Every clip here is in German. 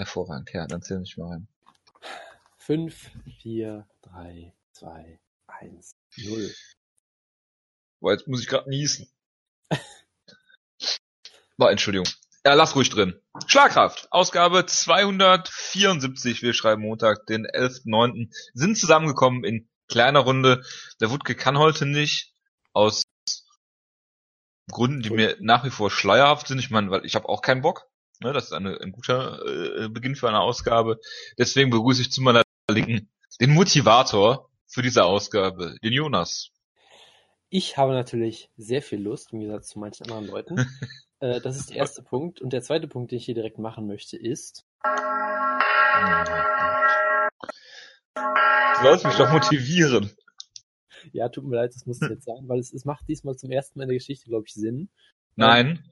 Hervorragend, ja, dann zähl ich mal rein. 5, 4, 3, 2, 1, 0. Boah, jetzt muss ich gerade niesen. Boah, Entschuldigung. Ja, lass ruhig drin. Schlagkraft, Ausgabe 274, wir schreiben Montag, den 11.9. Sind zusammengekommen in kleiner Runde. Der Wutke kann heute nicht, aus Gründen, die mir nach wie vor schleierhaft sind. Ich meine, weil ich habe auch keinen Bock. Ne, das ist eine, ein guter äh, Beginn für eine Ausgabe. Deswegen begrüße ich zu meiner Linken den Motivator für diese Ausgabe, den Jonas. Ich habe natürlich sehr viel Lust, im Gegensatz zu manchen anderen Leuten. äh, das ist der erste Punkt. Und der zweite Punkt, den ich hier direkt machen möchte, ist. Du sollst mich doch motivieren. Ja, tut mir leid, das muss ich jetzt sagen, weil es, es macht diesmal zum ersten Mal in der Geschichte, glaube ich, Sinn. Nein.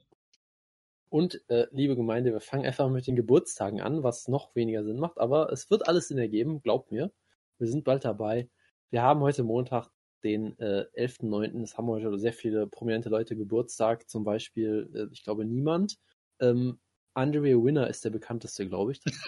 Und, äh, liebe Gemeinde, wir fangen einfach mit den Geburtstagen an, was noch weniger Sinn macht, aber es wird alles Sinn ergeben, glaubt mir. Wir sind bald dabei. Wir haben heute Montag, den äh, 11.9. Es haben heute sehr viele prominente Leute Geburtstag, zum Beispiel, äh, ich glaube, niemand. Ähm, Andre Winner ist der bekannteste, glaube ich.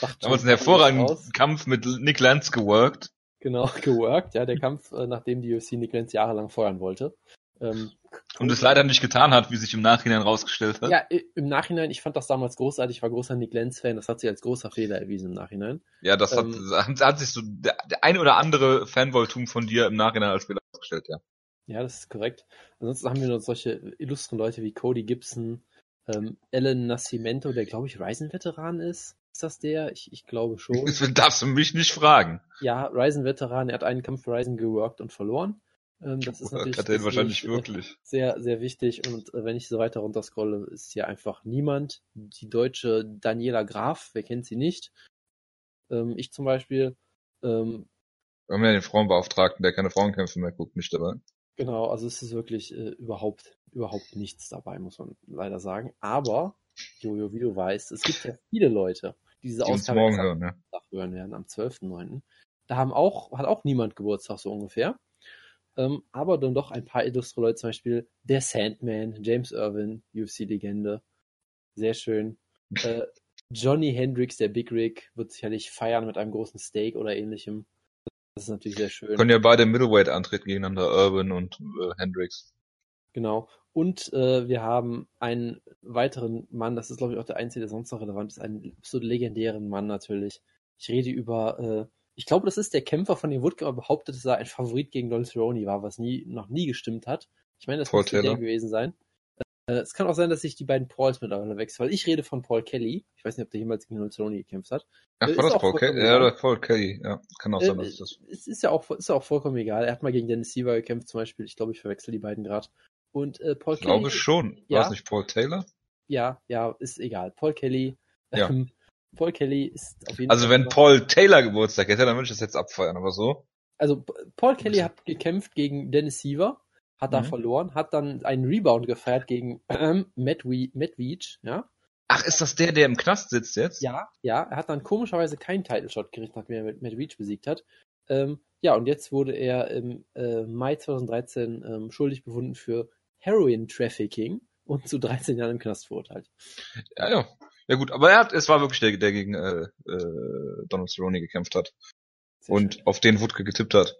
Macht Damals einen hervorragenden Kampf mit Nick Lance geworkt. Genau, geworkt, ja, der Kampf, äh, nachdem die UFC Nick Lance jahrelang feuern wollte. Ähm, und es leider nicht getan hat, wie sich im Nachhinein rausgestellt hat. Ja, im Nachhinein, ich fand das damals großartig, ich war großer Nick Lenz-Fan, das hat sich als großer Fehler erwiesen im Nachhinein. Ja, das ähm, hat, hat, sich so der, der eine oder andere Fanboy-Tum von dir im Nachhinein als Fehler rausgestellt, ja. Ja, das ist korrekt. Ansonsten haben wir noch solche illustren Leute wie Cody Gibson, ähm, Alan Nascimento, der glaube ich Ryzen-Veteran ist. Ist das der? Ich, ich glaube schon. Das darfst du mich nicht fragen. Ja, Ryzen-Veteran, er hat einen Kampf für Ryzen geworkt und verloren. Ähm, das ist natürlich, er wahrscheinlich wirklich. Sehr, sehr wichtig. Und äh, wenn ich so weiter runterscrolle, ist hier einfach niemand. Die deutsche Daniela Graf, wer kennt sie nicht? Ähm, ich zum Beispiel. Ähm, Wir haben ja den Frauenbeauftragten, der keine Frauenkämpfe mehr guckt, nicht dabei. Genau, also es ist wirklich äh, überhaupt, überhaupt nichts dabei, muss man leider sagen. Aber, Jojo, wie du weißt, es gibt ja viele Leute, die diese die Ausgabe morgen hören, ja. hören werden, am 12.09. Da haben auch, hat auch niemand Geburtstag so ungefähr. Ähm, aber dann doch ein paar illustre Leute, zum Beispiel der Sandman, James Irwin, UFC-Legende. Sehr schön. Äh, Johnny Hendricks, der Big Rig, wird sicherlich feiern mit einem großen Steak oder ähnlichem. Das ist natürlich sehr schön. Können ja beide Middleweight antreten gegeneinander, Irwin und äh, Hendricks. Genau. Und äh, wir haben einen weiteren Mann, das ist glaube ich auch der einzige, der sonst noch relevant ist, einen absolut legendären Mann natürlich. Ich rede über äh, ich glaube, das ist der Kämpfer, von dem Woodke behauptet, dass er ein Favorit gegen Donald Cerrone war, was nie, noch nie gestimmt hat. Ich meine, das Paul müsste der gewesen sein. Äh, es kann auch sein, dass sich die beiden Pauls mittlerweile wechseln, weil ich rede von Paul Kelly. Ich weiß nicht, ob der jemals gegen Donald Cerrone gekämpft hat. Ach, äh, war das Paul Kelly? Ja, oder Paul Kelly. Ja, kann auch sein, dass es das ist. Ist ja auch, ist ja auch vollkommen egal. Er hat mal gegen Dennis Siever gekämpft zum Beispiel. Ich glaube, ich verwechsel die beiden gerade. Und äh, Paul ich Kelly. Ich glaube schon. Ja, war es nicht Paul Taylor? Ja, ja, ist egal. Paul Kelly. Ja. Ähm, Paul Kelly ist auf jeden also Fall. Also wenn Paul Taylor Geburtstag hätte, dann würde ich das jetzt abfeiern, aber so. Also Paul Kelly hat gekämpft gegen Dennis Siever, hat mhm. da verloren, hat dann einen Rebound gefeiert gegen ähm, Matt, We Matt Weech, ja. Ach, ist das der, der im Knast sitzt jetzt? Ja, ja. Er hat dann komischerweise keinen Title Shot gerichtet, nachdem er Matt Weech besiegt hat. Ähm, ja, und jetzt wurde er im äh, Mai 2013 ähm, schuldig befunden für Heroin Trafficking und zu 13 Jahren im Knast verurteilt. Ja, ja. Ja gut, aber er hat, es war wirklich der, der gegen äh, äh, Donald Cerrone gekämpft hat. Sehr und schön. auf den Wutke getippt hat.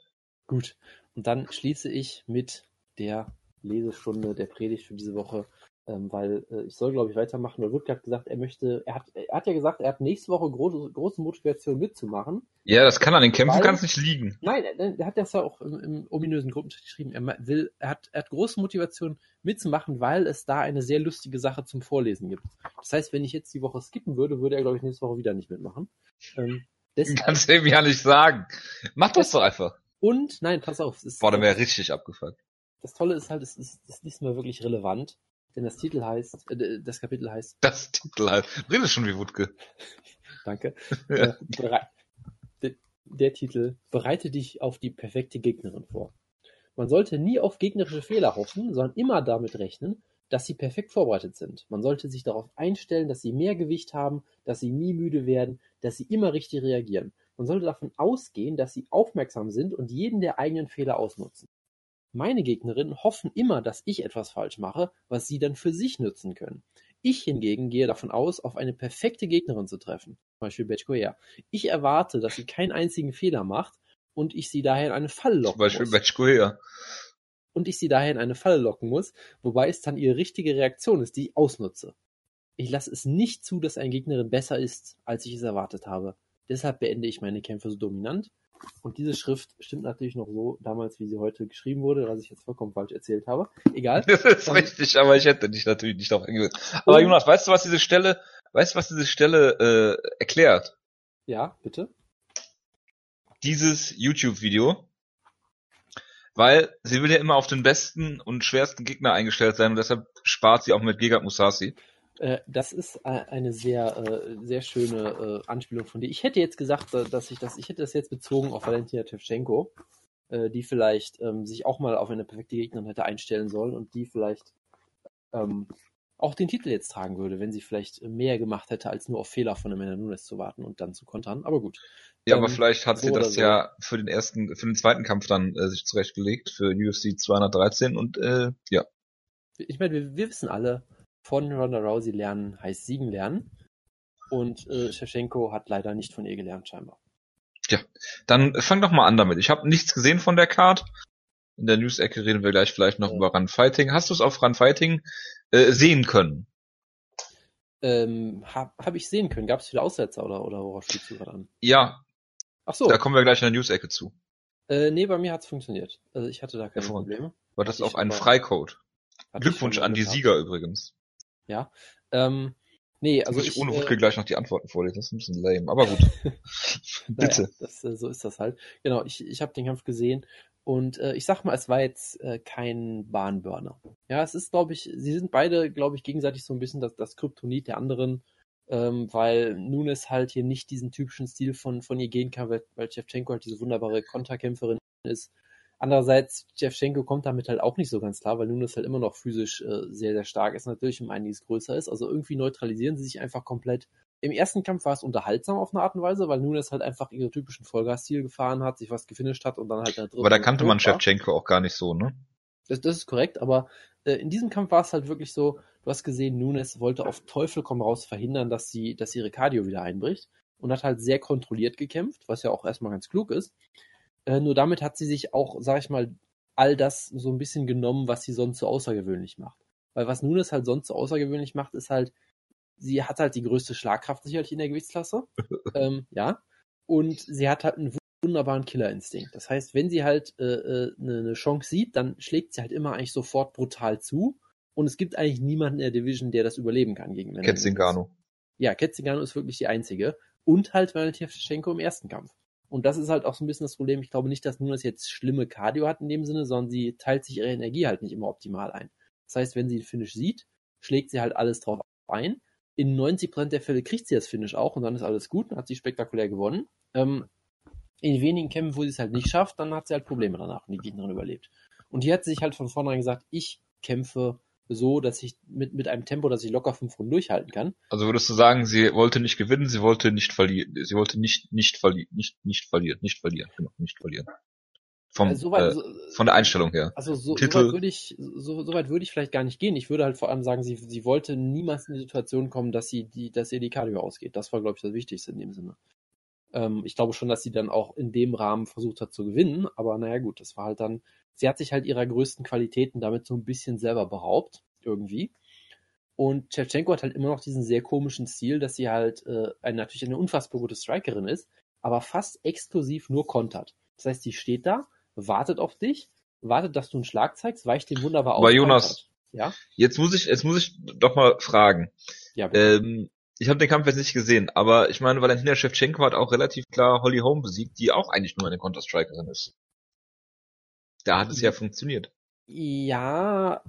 Gut. Und dann schließe ich mit der Lesestunde der Predigt für diese Woche ähm, weil äh, ich soll, glaube ich, weitermachen. Weil Woodke hat gesagt, er möchte, er hat, er hat ja gesagt, er hat nächste Woche große, große Motivation mitzumachen. Ja, das kann an den Kämpfen es nicht liegen. Nein, er, er hat das ja auch im, im ominösen Gruppenchat geschrieben. Er will, er hat, er hat große Motivation mitzumachen, weil es da eine sehr lustige Sache zum Vorlesen gibt. Das heißt, wenn ich jetzt die Woche skippen würde, würde er, glaube ich, nächste Woche wieder nicht mitmachen. Ähm, deshalb, Kannst du ihm ja nicht sagen. Mach das doch einfach. Und, nein, pass auf. Es Boah, dann wäre richtig abgefuckt. Das Tolle ist halt, es ist, es ist diesmal wirklich relevant. Denn das Titel heißt, äh, das Kapitel heißt. Das Titel heißt. Redest schon wie Wutke. Danke. ja. äh, der, der Titel Bereite dich auf die perfekte Gegnerin vor. Man sollte nie auf gegnerische Fehler hoffen, sondern immer damit rechnen, dass sie perfekt vorbereitet sind. Man sollte sich darauf einstellen, dass sie mehr Gewicht haben, dass sie nie müde werden, dass sie immer richtig reagieren. Man sollte davon ausgehen, dass sie aufmerksam sind und jeden der eigenen Fehler ausnutzen. Meine Gegnerinnen hoffen immer, dass ich etwas falsch mache, was sie dann für sich nutzen können. Ich hingegen gehe davon aus, auf eine perfekte Gegnerin zu treffen. Zum Beispiel Betchkoea. Ich erwarte, dass sie keinen einzigen Fehler macht und ich sie daher in eine Falle locken Zum Beispiel muss. Betchkoea. Und ich sie daher in eine Falle locken muss, wobei es dann ihre richtige Reaktion ist, die ich ausnutze. Ich lasse es nicht zu, dass eine Gegnerin besser ist, als ich es erwartet habe. Deshalb beende ich meine Kämpfe so dominant. Und diese Schrift stimmt natürlich noch so damals, wie sie heute geschrieben wurde, was ich jetzt vollkommen falsch erzählt habe. Egal. Das ist Dann- richtig, aber ich hätte dich natürlich nicht darauf hingewiesen. Aber Und- Jonas, weißt du, was diese Stelle, weißt du, was diese Stelle äh, erklärt? Ja, bitte. Dieses YouTube-Video. Weil sie will ja immer auf den besten und schwersten Gegner eingestellt sein und deshalb spart sie auch mit Gegard Musasi. Äh, das ist eine sehr, äh, sehr schöne äh, Anspielung von dir. Ich hätte jetzt gesagt, dass ich das, ich hätte das jetzt bezogen auf Valentina Tevchenko, die vielleicht ähm, sich auch mal auf eine perfekte Gegnerin hätte einstellen sollen und die vielleicht ähm, auch den Titel jetzt tragen würde, wenn sie vielleicht mehr gemacht hätte, als nur auf Fehler von Amanda Nunes zu warten und dann zu kontern. Aber gut. Ja, Ähm, aber vielleicht hat so sie das so. ja für den ersten, für den zweiten Kampf dann äh, sich zurechtgelegt, für UFC 213 und äh, ja. Ich meine, wir, wir wissen alle, von Ronda Rousey lernen heißt siegen lernen. Und äh, Shevchenko hat leider nicht von ihr gelernt, scheinbar. Dann fang doch mal an damit. Ich habe nichts gesehen von der Card. In der News-Ecke reden wir gleich vielleicht noch Ja. über Run Fighting. Hast du es auf Run Fighting äh, sehen können? Ähm, hab, hab ich sehen können. Gab es viele Aussetzer oder, oder worauf spielst du gerade an? Ja, Ach so. da kommen wir gleich in der News-Ecke zu. Äh, nee, bei mir hat's funktioniert. Also ich hatte da keine. Probleme. War das auch ein Freicode? Glückwunsch an die. Sieger übrigens. Ja. Ähm, nee, Also muss ich ich, ohne äh, Wutke gleich noch die Antworten vorlesen. Das ist ein bisschen lame, aber gut. Bitte. Naja, das, äh, so ist das halt. Genau, ich, ich habe den Kampf gesehen und äh, ich sag mal, es war jetzt äh, kein Bahnburner. Ja, es ist, glaube ich, sie sind beide, glaube ich, gegenseitig so ein bisschen das, das Kryptonit der anderen, ähm, weil Nunes halt hier nicht diesen typischen Stil von, von ihr gehen kann, weil, weil Shevchenko halt diese wunderbare Konterkämpferin ist. Andererseits, Shevchenko kommt damit halt auch nicht so ganz klar, weil Nunes halt immer noch physisch äh, sehr, sehr stark ist, natürlich um einiges größer ist. Also irgendwie neutralisieren sie sich einfach komplett. Im ersten Kampf war es unterhaltsam auf eine Art und Weise, weil Nunes halt einfach ihre typischen Vollgas-Stil gefahren hat, sich was gefinisht hat und dann halt in der dritten Aber da kannte man. Shevchenko auch gar nicht so, ne? Das, das ist korrekt, aber äh, in diesem Kampf war es halt wirklich so, du hast gesehen, Nunes wollte auf Teufel komm raus verhindern, dass sie, dass ihre Cardio wieder einbricht und hat halt sehr kontrolliert gekämpft, was ja auch erstmal ganz klug ist. Äh, nur damit hat sie sich auch, sag ich mal, all das so ein bisschen genommen, was sie sonst so außergewöhnlich macht. Weil was Nunes halt sonst so außergewöhnlich macht, ist halt, sie hat halt die größte Schlagkraft sicherlich in der Gewichtsklasse. ähm, ja. Und sie hat halt einen wunderbaren Killerinstinkt. Das heißt, wenn sie halt äh, äh, eine, eine Chance sieht, dann schlägt sie halt immer eigentlich sofort brutal zu. Und es gibt eigentlich niemanden in der Division, der das überleben kann gegen Nunes. Ketzingano. Ja, Ketzingano ist wirklich die einzige. Und halt Valentina Shevchenko im ersten Kampf. Und das ist halt auch so ein bisschen das Problem. Ich glaube nicht, dass Nunes jetzt schlimme Cardio hat in dem Sinne, sondern sie teilt sich ihre Energie halt nicht immer optimal ein. Das heißt, wenn sie den Finish sieht, schlägt sie halt alles drauf ein. In 90% der Fälle kriegt sie das Finish auch und dann ist alles gut, dann hat sie spektakulär gewonnen. Ähm, in wenigen Kämpfen, wo sie es halt nicht schafft, dann hat sie halt Probleme danach und die Gegnerin überlebt. Und hier hat sie sich halt von vornherein gesagt, ich kämpfe so, dass ich mit, mit einem Tempo, dass ich locker fünf Runden durchhalten kann. Also würdest du sagen, sie wollte nicht gewinnen, sie wollte nicht verlieren, sie wollte nicht nicht verlieren, nicht nicht verlieren, nicht verlieren, genau, nicht verlieren. Vom Also soweit- äh, so- von der Einstellung her. Also so, so Titel- weit würde ich, so, so weit würde ich vielleicht gar nicht gehen. Ich würde halt vor allem sagen, sie, sie wollte niemals in die Situation kommen, dass sie die, dass ihr die Cardio ausgeht. Das war, glaube ich, das Wichtigste in dem Sinne. Ähm, ich glaube schon, dass sie dann auch in dem Rahmen versucht hat zu gewinnen, aber naja gut, das war halt dann, sie hat sich halt ihrer größten Qualitäten damit so ein bisschen selber beraubt, irgendwie. Und Shevchenko hat halt immer noch diesen sehr komischen Stil, dass sie halt äh, eine, natürlich eine unfassbar gute Strikerin ist, aber fast exklusiv nur kontert. Das heißt, die steht da, wartet auf dich, wartet, dass du einen Schlag zeigst, weicht den wunderbar Aber aus. Jonas- kontert. Ja? Jetzt muss ich, jetzt muss ich doch mal fragen. Ja, bitte. Ähm, ich habe den Kampf jetzt nicht gesehen, aber ich meine, Valentina Shevchenko hat auch relativ klar Holly Holm besiegt, die auch eigentlich nur eine Counter-Strikerin ist. Da hat es ja funktioniert. Ja,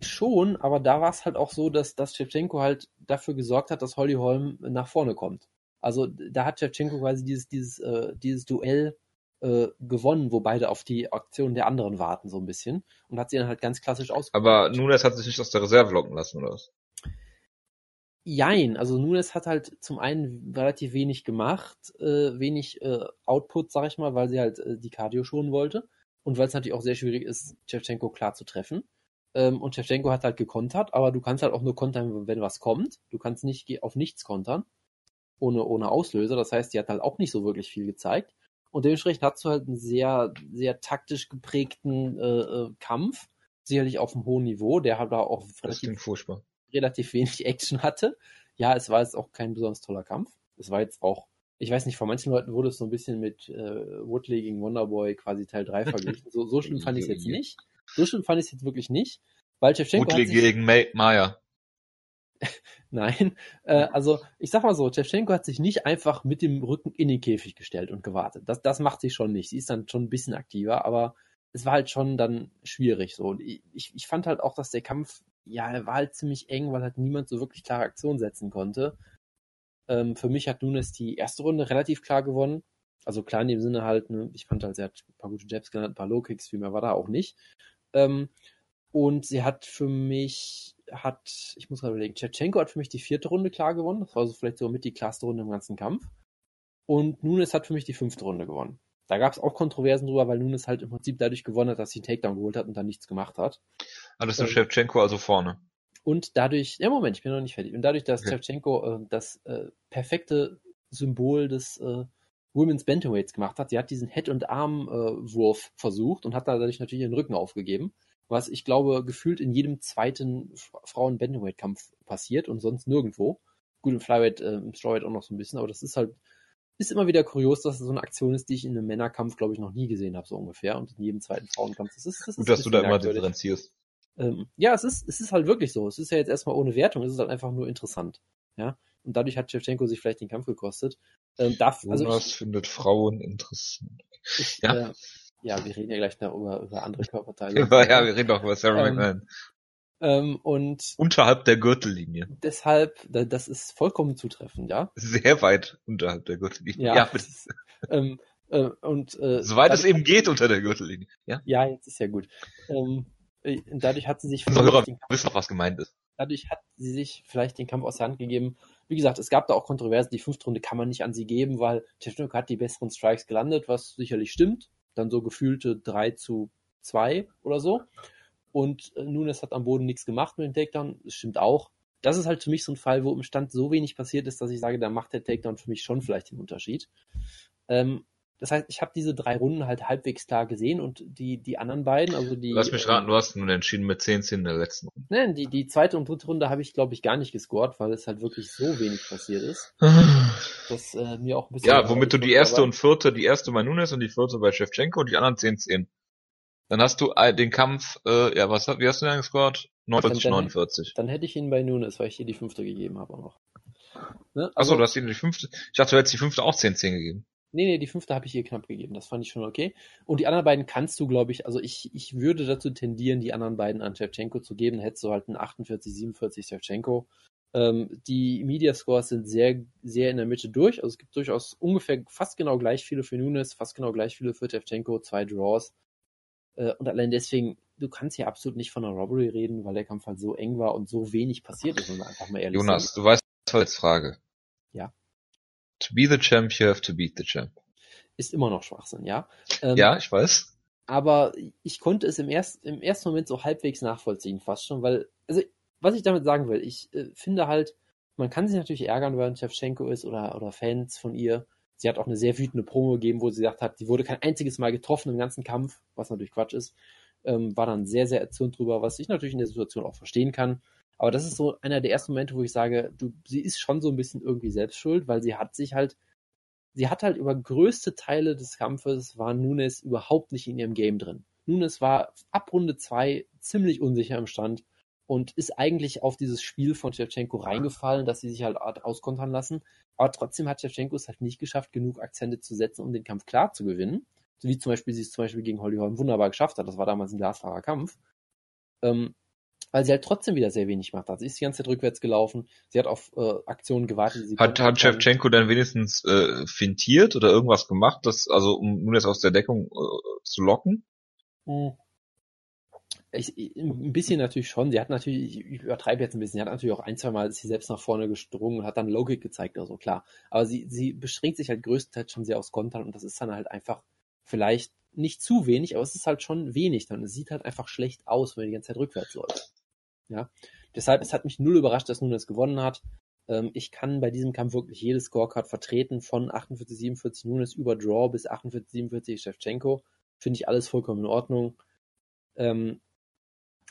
schon, aber da war es halt auch so, dass, dass Shevchenko halt dafür gesorgt hat, dass Holly Holm nach vorne kommt. Also da hat Shevchenko quasi dieses, dieses, äh, dieses Duell äh, gewonnen, wo beide auf die Aktion der anderen warten, so ein bisschen. Und hat sie dann halt ganz klassisch ausgeführt. Aber Nunes hat sich nicht aus der Reserve locken lassen, oder was? Jein, also Nunes hat halt zum einen relativ wenig gemacht, äh, wenig äh, Output, sag ich mal, weil sie halt äh, die Cardio schonen wollte und weil es natürlich auch sehr schwierig ist, Shevchenko klar zu treffen. Ähm, und Shevchenko hat halt gekontert, aber du kannst halt auch nur kontern, wenn was kommt. Du kannst nicht auf nichts kontern, ohne, ohne Auslöser. Das heißt, die hat halt auch nicht so wirklich viel gezeigt. Und dementsprechend hast du halt einen sehr, sehr taktisch geprägten äh, äh, Kampf. Sicherlich auf einem hohen Niveau, der halt auch relativ, furchtbar. Relativ wenig Action hatte. Ja, es war jetzt auch kein besonders toller Kampf. Es war jetzt auch ich weiß nicht, von manchen Leuten wurde es so ein bisschen mit äh, Woodley gegen Wonderboy quasi Teil 3 verglichen. So, so schlimm fand ich es jetzt nicht. So schlimm fand ich es jetzt wirklich nicht. Weil Shevchenko Woodley sich, gegen Maya. Nein, äh, also ich sag mal so, Shevchenko hat sich nicht einfach mit dem Rücken in den Käfig gestellt und gewartet. Das, das macht sie schon nicht. Sie ist dann schon ein bisschen aktiver, aber es war halt schon dann schwierig so. Und ich, ich fand halt auch, dass der Kampf, ja, er war halt ziemlich eng, weil halt niemand so wirklich klare Aktion setzen konnte. Ähm, für mich hat Nunes die erste Runde relativ klar gewonnen. Also klar in dem Sinne halt, ne, ich fand halt, sie hat ein paar gute Jabs genannt, ein paar Low-Kicks, viel mehr war da auch nicht. Ähm, und sie hat für mich, hat, ich muss gerade überlegen, Tschetschenko hat für mich die vierte Runde klar gewonnen. Das war also vielleicht so mit die klarste Runde im ganzen Kampf. Und Nunes hat für mich die fünfte Runde gewonnen. Da gab es auch Kontroversen drüber, weil Nunes halt im Prinzip dadurch gewonnen hat, dass sie einen Takedown geholt hat und dann nichts gemacht hat. Alles ah, ähm, Shevchenko also vorne. Und dadurch, ja Moment, ich bin noch nicht fertig. Und dadurch, dass okay. Shevchenko äh, das äh, perfekte Symbol des äh, Women's Bantamweights gemacht hat, sie hat diesen Head- und Armwurf versucht und hat dadurch natürlich den Rücken aufgegeben, was ich glaube gefühlt in jedem zweiten Frauen-Bantamweight-Kampf passiert und sonst nirgendwo. Gut, im Flyweight, äh, im Strawweight auch noch so ein bisschen, aber das ist halt, ist immer wieder kurios, dass es so eine Aktion ist, die ich in einem Männerkampf, glaube ich, noch nie gesehen habe, so ungefähr. Und in jedem zweiten Frauenkampf. Das ist, das ist Gut, dass du da immer differenzierst. Ähm, ja, es ist, es ist halt wirklich so. Es ist ja jetzt erstmal ohne Wertung, es ist halt einfach nur interessant. Ja. Und dadurch hat Shevchenko sich vielleicht den Kampf gekostet. Ähm, darf, also Jonas ich, findet Frauen interessant. Ich, ja. Äh, ja, wir reden ja gleich noch über, über andere Körperteile. ja, wir reden auch über Sarah ähm, McMahon. Ähm, und unterhalb der Gürtellinie. Deshalb, das ist vollkommen zutreffend, ja. Sehr weit unterhalb der Gürtellinie. Ja, ja ist, ähm, äh, und äh, soweit es eben geht unter der Gürtellinie. Ja, ja jetzt ist ja gut. Ähm, äh, dadurch hat sie sich Hörer wissen noch, was gemeint ist. Dadurch hat sie sich vielleicht den Kampf aus der Hand gegeben. Wie gesagt, es gab da auch Kontroversen. Die fünfte Runde kann man nicht an sie geben, weil Technik hat die besseren Strikes gelandet, was sicherlich stimmt. Dann so gefühlte 3 zu 2 oder so. Und äh, Nunes hat am Boden nichts gemacht mit dem Takedown. Das stimmt auch. Das ist halt für mich so ein Fall, wo im Stand so wenig passiert ist, dass ich sage, da macht der Takedown für mich schon vielleicht den Unterschied. Ähm, das heißt, ich habe diese drei Runden halt halbwegs klar gesehen und die, die anderen beiden, also die. Lass mich raten, du hast nun entschieden mit 10-10 in der letzten Runde. Nein, die, die zweite und dritte Runde habe ich, glaube ich, gar nicht gescored, weil es halt wirklich so wenig passiert ist. dass äh, mir auch ein bisschen. Ja, womit du die erste und vierte, die erste bei Nunes und die vierte bei Shevchenko und die anderen 10-10. Dann hast du äh, den Kampf, äh, ja, was wie hast du denn gescored? 49, dann, 49. Dann hätte ich ihn bei Nunes, weil ich dir die fünfte gegeben habe auch noch. Ne? Also, Achso, du hast ihm die fünfte. Ich dachte, du hättest die fünfte auch 10-10 gegeben. Nee, nee, die fünfte habe ich ihr knapp gegeben. Das fand ich schon okay. Und die anderen beiden kannst du, glaube ich, also ich, ich würde dazu tendieren, die anderen beiden an Shevchenko zu geben. Dann hättest du halt einen 48, 47 Shevchenko. Ähm, die Media Scores sind sehr, sehr in der Mitte durch. Also es gibt durchaus ungefähr fast genau gleich viele für Nunes, fast genau gleich viele für Shevchenko, zwei Draws. Äh, und allein deswegen, du kannst hier absolut nicht von einer Robbery reden, weil der Kampf halt so eng war und so wenig passiert ist, wenn wir einfach mal ehrlich Jonas, sind. du weißt, was als Frage. Ja. To be the champ, you have to beat the champ. Ist immer noch Schwachsinn, ja. Ähm, ja, ich weiß. Aber ich konnte es im, erst, im ersten Moment so halbwegs nachvollziehen, fast schon, weil, also, was ich damit sagen will, ich äh, finde halt, man kann sich natürlich ärgern, wenn Shevchenko ist oder, oder Fans von ihr. Sie hat auch eine sehr wütende Promo gegeben, wo sie gesagt hat, sie wurde kein einziges Mal getroffen im ganzen Kampf, was natürlich Quatsch ist. Ähm, war dann sehr, sehr erzürnt drüber, was ich natürlich in der Situation auch verstehen kann. Aber das ist so einer der ersten Momente, wo ich sage, du, sie ist schon so ein bisschen irgendwie selbst schuld, weil sie hat sich halt, sie hat halt über größte Teile des Kampfes war Nunes überhaupt nicht in ihrem Game drin. Nunes war ab Runde zwei ziemlich unsicher im Stand und ist eigentlich auf dieses Spiel von Shevchenko reingefallen, dass sie sich halt auskontern lassen. Aber trotzdem hat Shevchenko es halt nicht geschafft, genug Akzente zu setzen, um den Kampf klar zu gewinnen. So wie zum Beispiel sie es zum Beispiel gegen Holly Holm wunderbar geschafft hat. Das war damals ein glasklarer Kampf. Ähm, weil sie halt trotzdem wieder sehr wenig macht. Also sie ist die ganze Zeit rückwärts gelaufen, sie hat auf äh, Aktionen gewartet. hat hat Shevchenko dann wenigstens äh, fintiert oder irgendwas gemacht, das, also um nun jetzt aus der Deckung äh, zu locken? Hm. Ich, ein bisschen natürlich schon. Sie hat natürlich, ich übertreibe jetzt ein bisschen, sie hat natürlich auch ein, zwei Mal sie selbst nach vorne gestrungen und hat dann Logik gezeigt oder so, klar. Aber sie, sie beschränkt sich halt größtenteils schon sehr aufs Kontern und das ist dann halt einfach vielleicht nicht zu wenig, aber es ist halt schon wenig dann. Es sieht halt einfach schlecht aus, wenn die ganze Zeit rückwärts läuft. Ja. Deshalb, es hat mich null überrascht, dass Nunes gewonnen hat. Ähm, ich kann bei diesem Kampf wirklich jede Scorecard vertreten, von 48, 47 Nunes über Draw bis 48, 47 Shevchenko. Finde ich alles vollkommen in Ordnung. Ähm,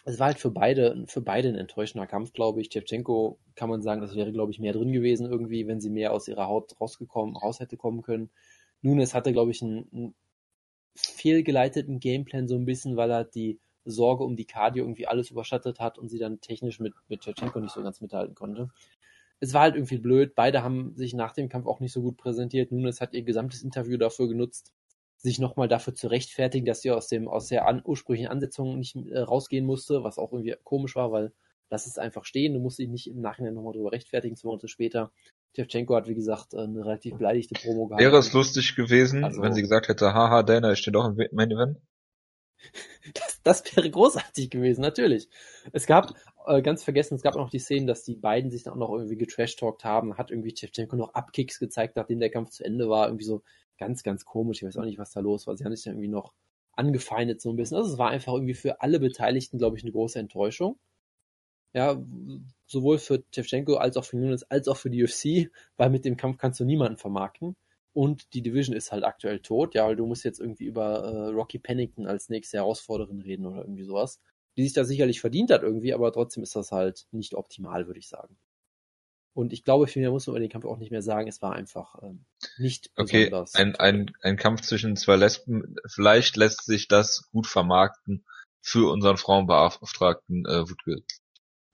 es war halt für beide, für beide ein enttäuschender Kampf, glaube ich. Shevchenko kann man sagen, das wäre, glaube ich, mehr drin gewesen irgendwie, wenn sie mehr aus ihrer Haut rausgekommen, raus hätte kommen können. Nunes hatte, glaube ich, einen, einen fehlgeleiteten Gameplan so ein bisschen, weil er die Sorge um die Cardio irgendwie alles überschattet hat und sie dann technisch mit, mit Shevchenko nicht so ganz mithalten konnte. Es war halt irgendwie blöd. Beide haben sich nach dem Kampf auch nicht so gut präsentiert. Nunes hat ihr gesamtes Interview dafür genutzt, sich nochmal dafür zu rechtfertigen, dass sie aus dem aus der an, ursprünglichen Ansetzung nicht äh, rausgehen musste, was auch irgendwie komisch war, weil lass es einfach stehen, du musst dich nicht im Nachhinein nochmal drüber rechtfertigen, zwei Monate später. Tevchenko hat, wie gesagt, eine relativ beleidigte Promo gehabt. Wäre es lustig gewesen, also, wenn sie gesagt hätte, haha, Dana, ich stehe doch im Main Event? Das, das wäre großartig gewesen, natürlich. Es gab, äh, ganz vergessen, es gab auch noch die Szenen, dass die beiden sich dann auch noch irgendwie getrashtalkt haben, hat irgendwie Tevchenko noch Abkicks gezeigt, nachdem der Kampf zu Ende war, irgendwie so ganz, ganz komisch. Ich weiß auch nicht, was da los war. Sie haben sich dann irgendwie noch angefeindet so ein bisschen. Also es war einfach irgendwie für alle Beteiligten, glaube ich, eine große Enttäuschung. Ja, sowohl für Tevchenko als auch für Nunes als auch für die UFC, weil mit dem Kampf kannst du niemanden vermarkten. Und die Division ist halt aktuell tot, ja, weil du musst jetzt irgendwie über äh, Rocky Pennington als nächste Herausforderin reden oder irgendwie sowas. Die sich da sicherlich verdient hat irgendwie, aber trotzdem ist das halt nicht optimal, würde ich sagen. Und ich glaube, viel mehr muss man über den Kampf auch nicht mehr sagen. Es war einfach ähm, nicht okay, besonders. Ein, ein, ein Kampf zwischen zwei Lesben, vielleicht lässt sich das gut vermarkten für unseren Frauenbeauftragten äh, Wutke.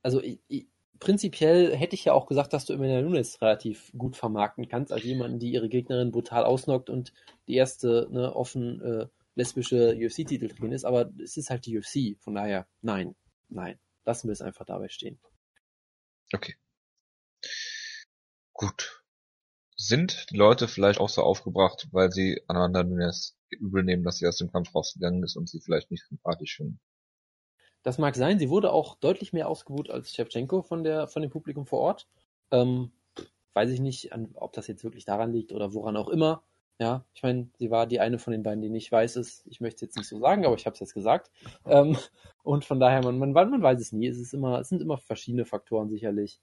Also ich, ich, prinzipiell hätte ich ja auch gesagt, dass du Emmanuel Nunes relativ gut vermarkten kannst, als jemanden, die ihre Gegnerin brutal ausnockt und die erste ne, offen äh, lesbische UFC-Titelträgerin ist, aber es ist halt die UFC, von daher nein, nein, lassen wir es einfach dabei stehen. Okay. Gut. Sind die Leute vielleicht auch so aufgebracht, weil sie aneinander Nunes übel nehmen, dass sie aus dem Kampf rausgegangen ist und sie vielleicht nicht sympathisch finden? Das mag sein. Sie wurde auch deutlich mehr ausgebucht als Shevchenko von der von dem Publikum vor Ort. Ähm, weiß ich nicht, an, ob das jetzt wirklich daran liegt oder woran auch immer. Ja, ich meine, sie war die eine von den beiden, die nicht weiß ist. Ich möchte es jetzt nicht so sagen, aber ich habe es jetzt gesagt. Ähm, und von daher, man, man, man weiß es nie. Es ist immer, es sind immer verschiedene Faktoren sicherlich.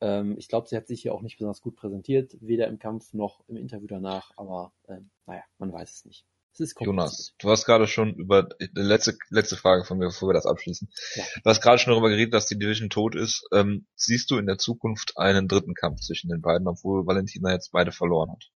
Ähm, ich glaube, sie hat sich hier auch nicht besonders gut präsentiert, weder im Kampf noch im Interview danach, aber ähm, naja, man weiß es nicht. Es ist Jonas, du hast gerade schon über die letzte letzte Frage von mir, bevor wir das abschließen. Ja. Du hast gerade schon darüber geredet, dass die Division tot ist. Ähm, siehst du in der Zukunft einen dritten Kampf zwischen den beiden, obwohl Valentina jetzt beide verloren hat?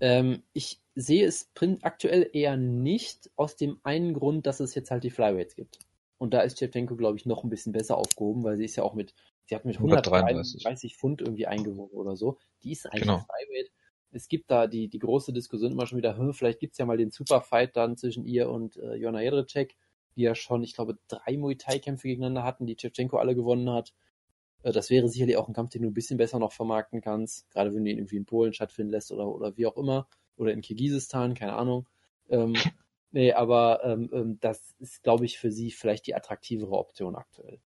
Ähm, ich sehe es aktuell eher nicht, aus dem einen Grund, dass es jetzt halt die Flyweights gibt. Und da ist Shevchenko, glaube ich, noch ein bisschen besser aufgehoben, weil sie ist ja auch mit Sie hat mit 133 Pfund irgendwie eingewogen oder so. Die ist eigentlich genau. Flyweight. Es gibt da die, die große Diskussion immer schon wieder, hm, vielleicht gibt's ja mal den Superfight dann zwischen ihr und äh, Jona Jedrzejczyk, die ja schon, ich glaube, drei Muay Thai-Kämpfe gegeneinander hatten, die Shevchenko alle gewonnen hat. Äh, das wäre sicherlich auch ein Kampf, den du ein bisschen besser noch vermarkten kannst, gerade wenn du ihn irgendwie in Polen stattfinden lässt oder, oder wie auch immer. Oder in Kirgisistan, keine Ahnung. Ähm, nee, aber ähm, ähm, das ist, glaube ich, für sie vielleicht die attraktivere Option aktuell.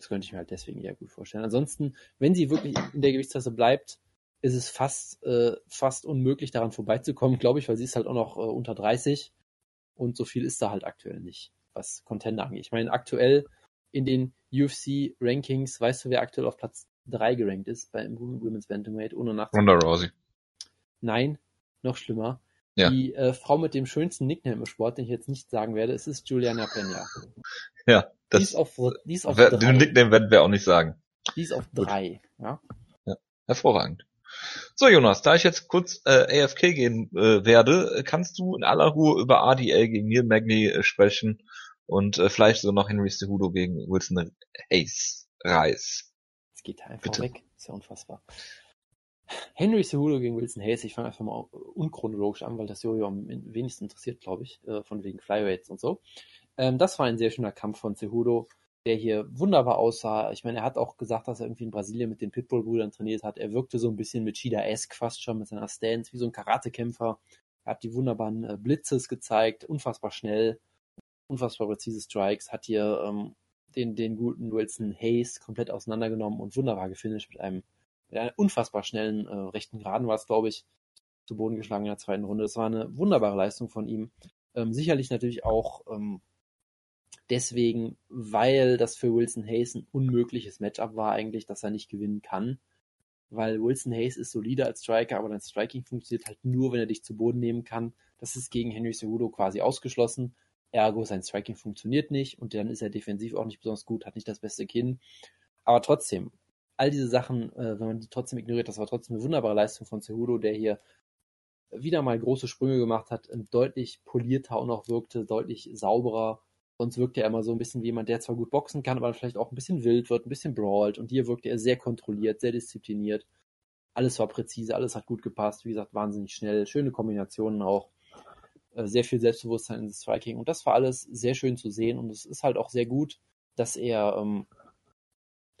Das könnte ich mir halt deswegen eher gut vorstellen. Ansonsten, wenn sie wirklich in der Gewichtsklasse bleibt, ist es fast, äh, fast unmöglich, daran vorbeizukommen, glaube ich, weil sie ist halt auch noch äh, unter 30 und so viel ist da halt aktuell nicht, was Contender angeht. Ich meine, aktuell in den UFC-Rankings, weißt du, wer aktuell auf Platz 3 gerankt ist beim Women's Bantamweight, ohne nachzudenken? Ronda Rousey. Nein, noch schlimmer. Ja. Die äh, Frau mit dem schönsten Nickname im Sport, den ich jetzt nicht sagen werde, es ist Juliana Pena. Ja, das, die ist auf, die ist auf drei. Den Nickname werden wir auch nicht sagen. Die ist auf drei, ja. ja. Hervorragend. So, Jonas, da ich jetzt kurz äh, AFK gehen äh, werde, kannst du in aller Ruhe über ADL gegen Neil Magny äh, sprechen und äh, vielleicht so noch Henry Cejudo gegen Wilson Hayes Reis. Es geht einfach Bitte. weg. Ist ja unfassbar. Henry Cejudo gegen Wilson Hayes, ich fange einfach mal unchronologisch an, weil das Jojo am wenigsten interessiert, glaube ich, äh, von wegen Flyweights und so. Ähm, das war ein sehr schöner Kampf von Cejudo, der hier wunderbar aussah. Ich meine, er hat auch gesagt, dass er irgendwie in Brasilien mit den Pitbull-Brüdern trainiert hat. Er wirkte so ein bisschen mit Shida-esque fast schon mit seiner Stance, wie so ein Karatekämpfer. Er hat die wunderbaren äh, Blitzes gezeigt, unfassbar schnell, unfassbar präzise Strikes, hat hier ähm, den, den guten Wilson Hayes komplett auseinandergenommen und wunderbar gefinisht mit einem, mit einer unfassbar schnellen äh, rechten Geraden war es, glaube ich. zu Boden geschlagen in der zweiten Runde. Das war eine wunderbare Leistung von ihm. Ähm, sicherlich natürlich auch ähm, deswegen, weil das für Wilson Hayes ein unmögliches Matchup war eigentlich, dass er nicht gewinnen kann. Weil Wilson Hayes ist solider als Striker, aber dein Striking funktioniert halt nur, wenn er dich zu Boden nehmen kann. Das ist gegen Henry Cejudo quasi ausgeschlossen. Ergo, sein Striking funktioniert nicht und dann ist er defensiv auch nicht besonders gut, hat nicht das beste Kinn. Aber trotzdem, all diese Sachen, äh, wenn man die trotzdem ignoriert, das war trotzdem eine wunderbare Leistung von Cejudo, der hier wieder mal große Sprünge gemacht hat, deutlich polierter auch wirkte, deutlich sauberer Sonst wirkte er immer so ein bisschen wie jemand, der zwar gut boxen kann, aber vielleicht auch ein bisschen wild wird, ein bisschen brawlt. Und hier wirkte er sehr kontrolliert, sehr diszipliniert. Alles war präzise, alles hat gut gepasst. Wie gesagt, wahnsinnig schnell. Schöne Kombinationen auch. Äh, sehr viel Selbstbewusstsein in Striking. Und das war alles sehr schön zu sehen. Und es ist halt auch sehr gut, dass er ähm,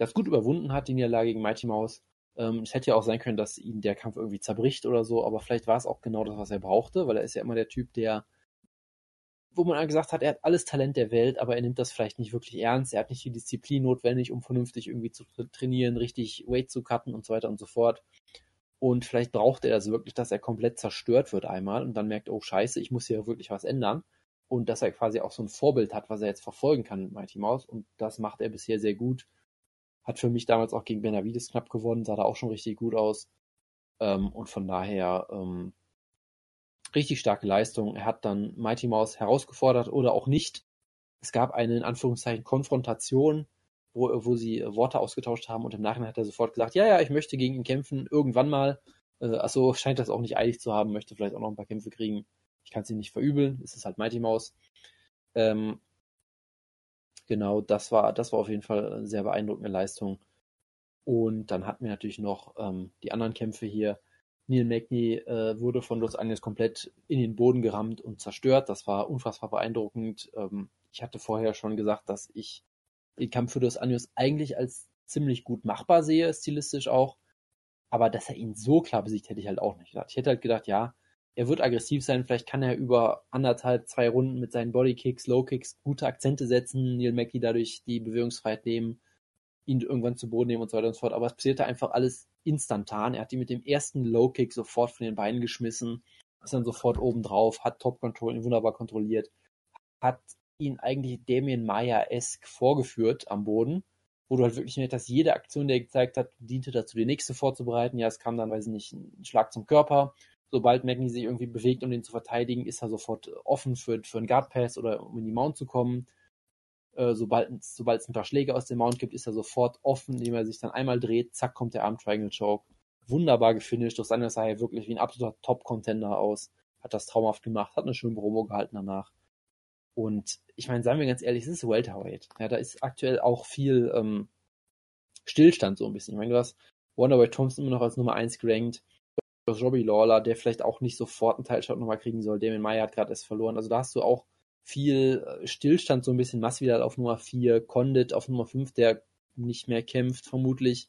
das gut überwunden hat, die Niederlage gegen Mighty Mouse. Ähm, es hätte ja auch sein können, dass ihn der Kampf irgendwie zerbricht oder so, aber vielleicht war es auch genau das, was er brauchte, weil er ist ja immer der Typ, der wo man gesagt hat, er hat alles Talent der Welt, aber er nimmt das vielleicht nicht wirklich ernst. Er hat nicht die Disziplin notwendig, um vernünftig irgendwie zu trainieren, richtig Weight zu cutten und so weiter und so fort. Und vielleicht braucht er das wirklich, dass er komplett zerstört wird einmal und dann merkt, oh scheiße, ich muss hier wirklich was ändern. Und dass er quasi auch so ein Vorbild hat, was er jetzt verfolgen kann mit Mighty Mouse. Und das macht er bisher sehr gut. Hat für mich damals auch gegen Benavides knapp gewonnen, sah da auch schon richtig gut aus. Ähm, und von daher, ähm, richtig starke Leistung. Er hat dann Mighty Mouse herausgefordert oder auch nicht. Es gab eine in Anführungszeichen Konfrontation, wo, wo sie Worte ausgetauscht haben und im Nachhinein hat er sofort gesagt, ja, ja, ich möchte gegen ihn kämpfen, irgendwann mal. Äh, achso, scheint das auch nicht eilig zu haben, möchte vielleicht auch noch ein paar Kämpfe kriegen. Ich kann es ihm nicht verübeln, es ist halt Mighty Mouse. Ähm, genau, das war, das war auf jeden Fall eine sehr beeindruckende Leistung. Und dann hatten wir natürlich noch ähm, die anderen Kämpfe hier. Neil Magny äh, wurde von Los Angeles komplett in den Boden gerammt und zerstört. Das war unfassbar beeindruckend. Ähm, ich hatte vorher schon gesagt, dass ich den Kampf für Los Angeles eigentlich als ziemlich gut machbar sehe, stilistisch auch. Aber dass er ihn so klar besiegt, hätte ich halt auch nicht gedacht. Ich hätte halt gedacht, ja, er wird aggressiv sein, vielleicht kann er über anderthalb, zwei Runden mit seinen Bodykicks, Lowkicks gute Akzente setzen, Neil Mackie dadurch die Bewegungsfreiheit nehmen ihn irgendwann zu Boden nehmen und so weiter und so fort. Aber es passierte einfach alles instantan. Er hat ihn mit dem ersten Low-Kick sofort von den Beinen geschmissen, ist dann sofort oben drauf, hat Top-Control ihn wunderbar kontrolliert, hat ihn eigentlich Damien Maya-esque vorgeführt am Boden, wo du halt wirklich merkst, dass jede Aktion, die er gezeigt hat, diente dazu, die nächste vorzubereiten. Ja, es kam dann, weiß ich nicht, ein Schlag zum Körper. Sobald Magni sich irgendwie bewegt, um den zu verteidigen, ist er sofort offen für, für einen Guard Pass oder um in die Mount zu kommen. Äh, sobald es ein paar Schläge aus dem Mount gibt, ist er sofort offen, indem er sich dann einmal dreht, zack, kommt der Arm Triangle Choke. Wunderbar gefinisht. Dos Anjos sah ja wirklich wie ein absoluter Top-Contender aus. Hat das traumhaft gemacht, hat eine schöne Promo gehalten danach. Und ich meine, seien wir ganz ehrlich, es ist Welterweight. Ja, da ist aktuell auch viel ähm, Stillstand so ein bisschen. Ich meine, du hast Wonderboy Thompson immer noch als Nummer 1 gerankt. Robbie Lawler, der vielleicht auch nicht sofort einen Teilshot nochmal kriegen soll. Damien Meyer hat gerade erst verloren. Also da hast du auch viel äh, Stillstand, so ein bisschen Masvidal auf Nummer 4, Condit auf Nummer 5, der nicht mehr kämpft, vermutlich.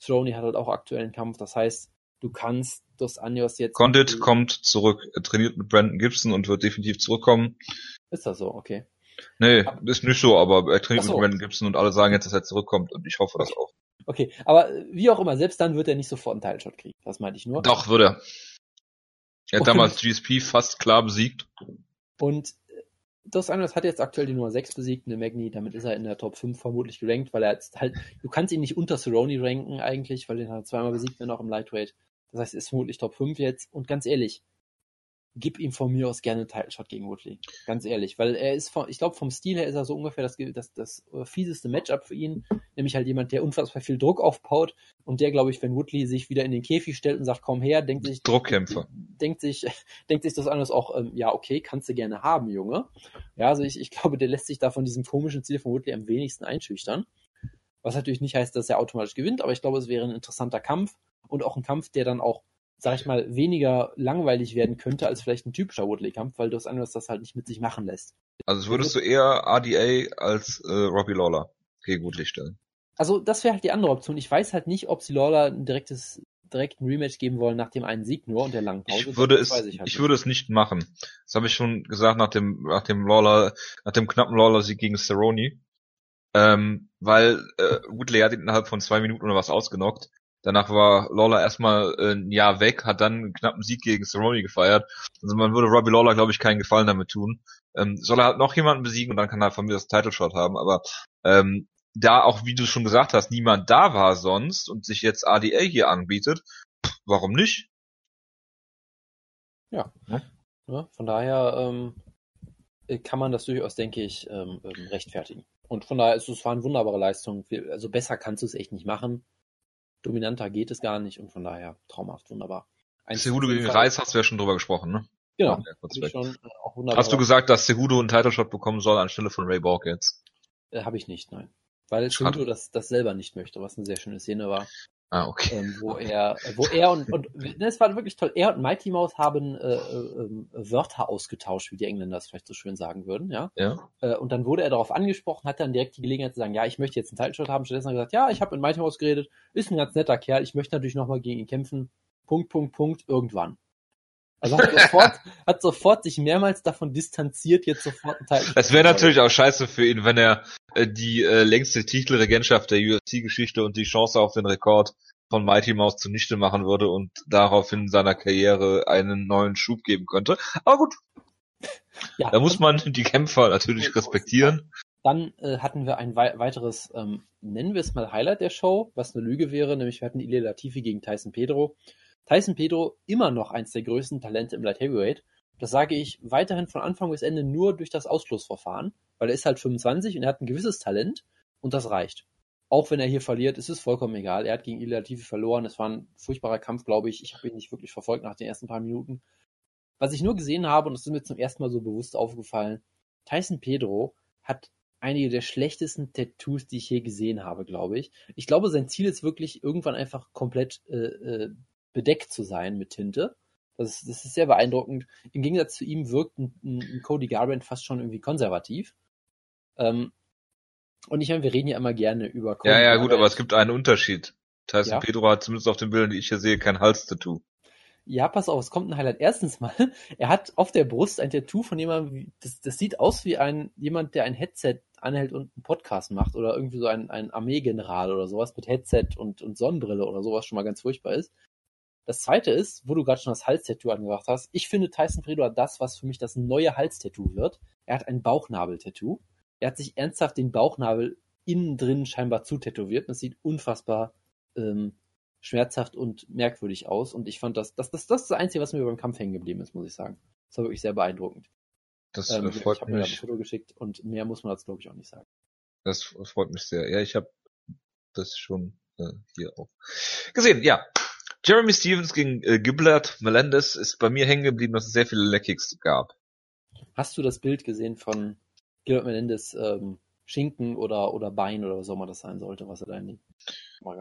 Throny hat halt auch aktuellen Kampf, das heißt, du kannst Dos Anjos jetzt... Condit kommt zurück, er trainiert mit Brandon Gibson und wird definitiv zurückkommen. Ist das so? Okay. Nee, ist nicht so, aber er trainiert so. mit Brandon Gibson und alle sagen jetzt, dass er zurückkommt und ich hoffe das auch. Okay, aber wie auch immer, selbst dann wird er nicht sofort einen Teilshot kriegen, das meinte ich nur. Doch, würde er. Er hat damals GSP fast klar besiegt. Und Dos Anjos hat jetzt aktuell die Nummer 6 besiegt, eine Magni, damit ist er in der Top 5 vermutlich gerankt, weil er jetzt halt, du kannst ihn nicht unter Cerrone ranken eigentlich, weil den hat er zweimal besiegt, wenn auch im Lightweight. Das heißt, er ist vermutlich Top 5 jetzt. Und ganz ehrlich, gib ihm von mir aus gerne einen Title Shot gegen Woodley. Ganz ehrlich, weil er ist, vom, ich glaube, vom Stil her ist er so ungefähr das, das, das äh, fieseste Matchup für ihn. Nämlich halt jemand, der unfassbar viel Druck aufbaut und der, glaube ich, wenn Woodley sich wieder in den Käfig stellt und sagt, komm her, denkt sich, Druckkämpfer. Denkt sich, denkt sich das anders auch, ähm, ja, okay, kannst du gerne haben, Junge. Ja, also ich, ich glaube, der lässt sich da von diesem komischen Ziel von Woodley am wenigsten einschüchtern. Was natürlich nicht heißt, dass er automatisch gewinnt, aber ich glaube, es wäre ein interessanter Kampf und auch ein Kampf, der dann auch sag ich mal, weniger langweilig werden könnte als vielleicht ein typischer Woodley-Kampf, weil das anderes das halt nicht mit sich machen lässt. Also würdest du eher RDA als äh, Robbie Lawler gegen Woodley stellen? Also das wäre halt die andere Option. Ich weiß halt nicht, ob sie Lawler ein direktes direkt ein Rematch geben wollen nach dem einen Sieg nur und der langen Pause. Ich würde es, ich, halt ich würde es nicht machen. Das habe ich schon gesagt nach dem, nach dem Lawler, nach dem knappen Lawler-Sieg gegen Cerrone. Ähm, weil äh, Woodley hat ihn innerhalb von zwei Minuten oder was ausgenockt Danach war Lawler erstmal äh, ein Jahr weg, hat dann einen knappen Sieg gegen Cerrone gefeiert. Also man würde Robbie Lawler, glaube ich, keinen Gefallen damit tun. Ähm, soll er halt noch jemanden besiegen und dann kann er von mir das Title Shot haben. Aber ähm, da auch, wie du schon gesagt hast, niemand da war sonst und sich jetzt ADA hier anbietet, warum nicht? Ja. ja. ja von daher ähm, kann man das durchaus, denke ich, ähm, ähm, rechtfertigen. Und von daher ist es war eine wunderbare Leistung. Also besser kannst du es echt nicht machen. Dominanter geht es gar nicht und von daher traumhaft, wunderbar. Cejudo gegen Reis hast du ja schon drüber gesprochen, ne? Genau. Ja, schon, äh, hast du gesagt, dass Cejudo einen Title Shot bekommen soll anstelle von Ray Borg jetzt? Äh, Habe ich nicht, nein. Weil Cejudo das, das selber nicht möchte, was eine sehr schöne Szene war. Ah, okay. Ähm, wo er, wo er und, und das war wirklich toll. Er und Mighty Mouse haben äh, äh, Wörter ausgetauscht, wie die Engländer es vielleicht so schön sagen würden, ja. ja. Äh, und dann wurde er darauf angesprochen, hat dann direkt die Gelegenheit zu sagen, ja, ich möchte jetzt einen Title-Shot haben. Stattdessen hat er gesagt, ja, ich habe mit Mighty Mouse geredet, ist ein ganz netter Kerl, ich möchte natürlich nochmal gegen ihn kämpfen. Punkt, Punkt, Punkt, irgendwann. Also hat sofort, hat sofort sich mehrmals davon distanziert, jetzt sofort einen Teil. Es wäre natürlich auch scheiße für ihn, wenn er äh, die äh, längste Titelregentschaft der UFC-Geschichte und die Chance auf den Rekord von Mighty Mouse zunichte machen würde und daraufhin seiner Karriere einen neuen Schub geben könnte. Aber gut. Ja, da muss man die Kämpfer natürlich respektieren. Dann äh, hatten wir ein wei weiteres, ähm, nennen wir es mal Highlight der Show, was eine Lüge wäre, nämlich wir hatten Ilya Latifi gegen Tyson Pedro. Tyson Pedro immer noch eins der größten Talente im Light Heavyweight. Das sage ich weiterhin von Anfang bis Ende nur durch das Ausschlussverfahren, weil er ist halt 25 und er hat ein gewisses Talent und das reicht. Auch wenn er hier verliert, ist es vollkommen egal. Er hat gegen Ilya verloren. Es war ein furchtbarer Kampf, glaube ich. Ich habe ihn nicht wirklich verfolgt nach den ersten paar Minuten. Was ich nur gesehen habe, und das ist mir zum ersten Mal so bewusst aufgefallen, Tyson Pedro hat einige der schlechtesten Tattoos, die ich je gesehen habe, glaube ich. Ich glaube, sein Ziel ist wirklich irgendwann einfach komplett äh, äh, bedeckt zu sein mit Tinte. Das ist, das ist sehr beeindruckend. Im Gegensatz zu ihm wirkt ein, ein Cody Garbrandt fast schon irgendwie konservativ. Ähm, und ich meine, wir reden ja immer gerne über Cody Ja, ja, Garbrandt. gut, aber es gibt einen Unterschied. Tyson ja. Pedro hat zumindest auf den Bildern, die ich hier sehe, kein Halstattoo. Ja, pass auf, es kommt ein Highlight. Erstens mal, er hat auf der Brust ein Tattoo von jemandem, das, das sieht aus wie ein jemand, der ein Headset anhält und einen Podcast macht oder irgendwie so ein, ein Armeegeneral oder sowas mit Headset und, und Sonnenbrille oder sowas schon mal ganz furchtbar ist. Das zweite ist, wo du gerade schon das Halstattoo angebracht hast, ich finde Tyson Fredo hat das, was für mich das neue Halstattoo wird. Er hat ein Bauchnabeltattoo. Er hat sich ernsthaft den Bauchnabel innen drin scheinbar zutätowiert. Das sieht unfassbar ähm, schmerzhaft und merkwürdig aus. Und ich fand das, das, das, das ist das Einzige, was mir beim Kampf hängen geblieben ist, muss ich sagen. Das war wirklich sehr beeindruckend. Das ähm, freut ich habe mir ein Foto geschickt und mehr muss man dazu, glaube ich, auch nicht sagen. Das freut mich sehr. Ja, ich habe das schon äh, hier auch gesehen. Ja, Jeremy Stevens gegen äh, Gilbert Melendez ist bei mir hängen geblieben, dass es sehr viele Leckkicks gab. Hast du das Bild gesehen von Gilbert Melendez ähm, Schinken oder, oder Bein oder was auch immer das sein sollte, was er da in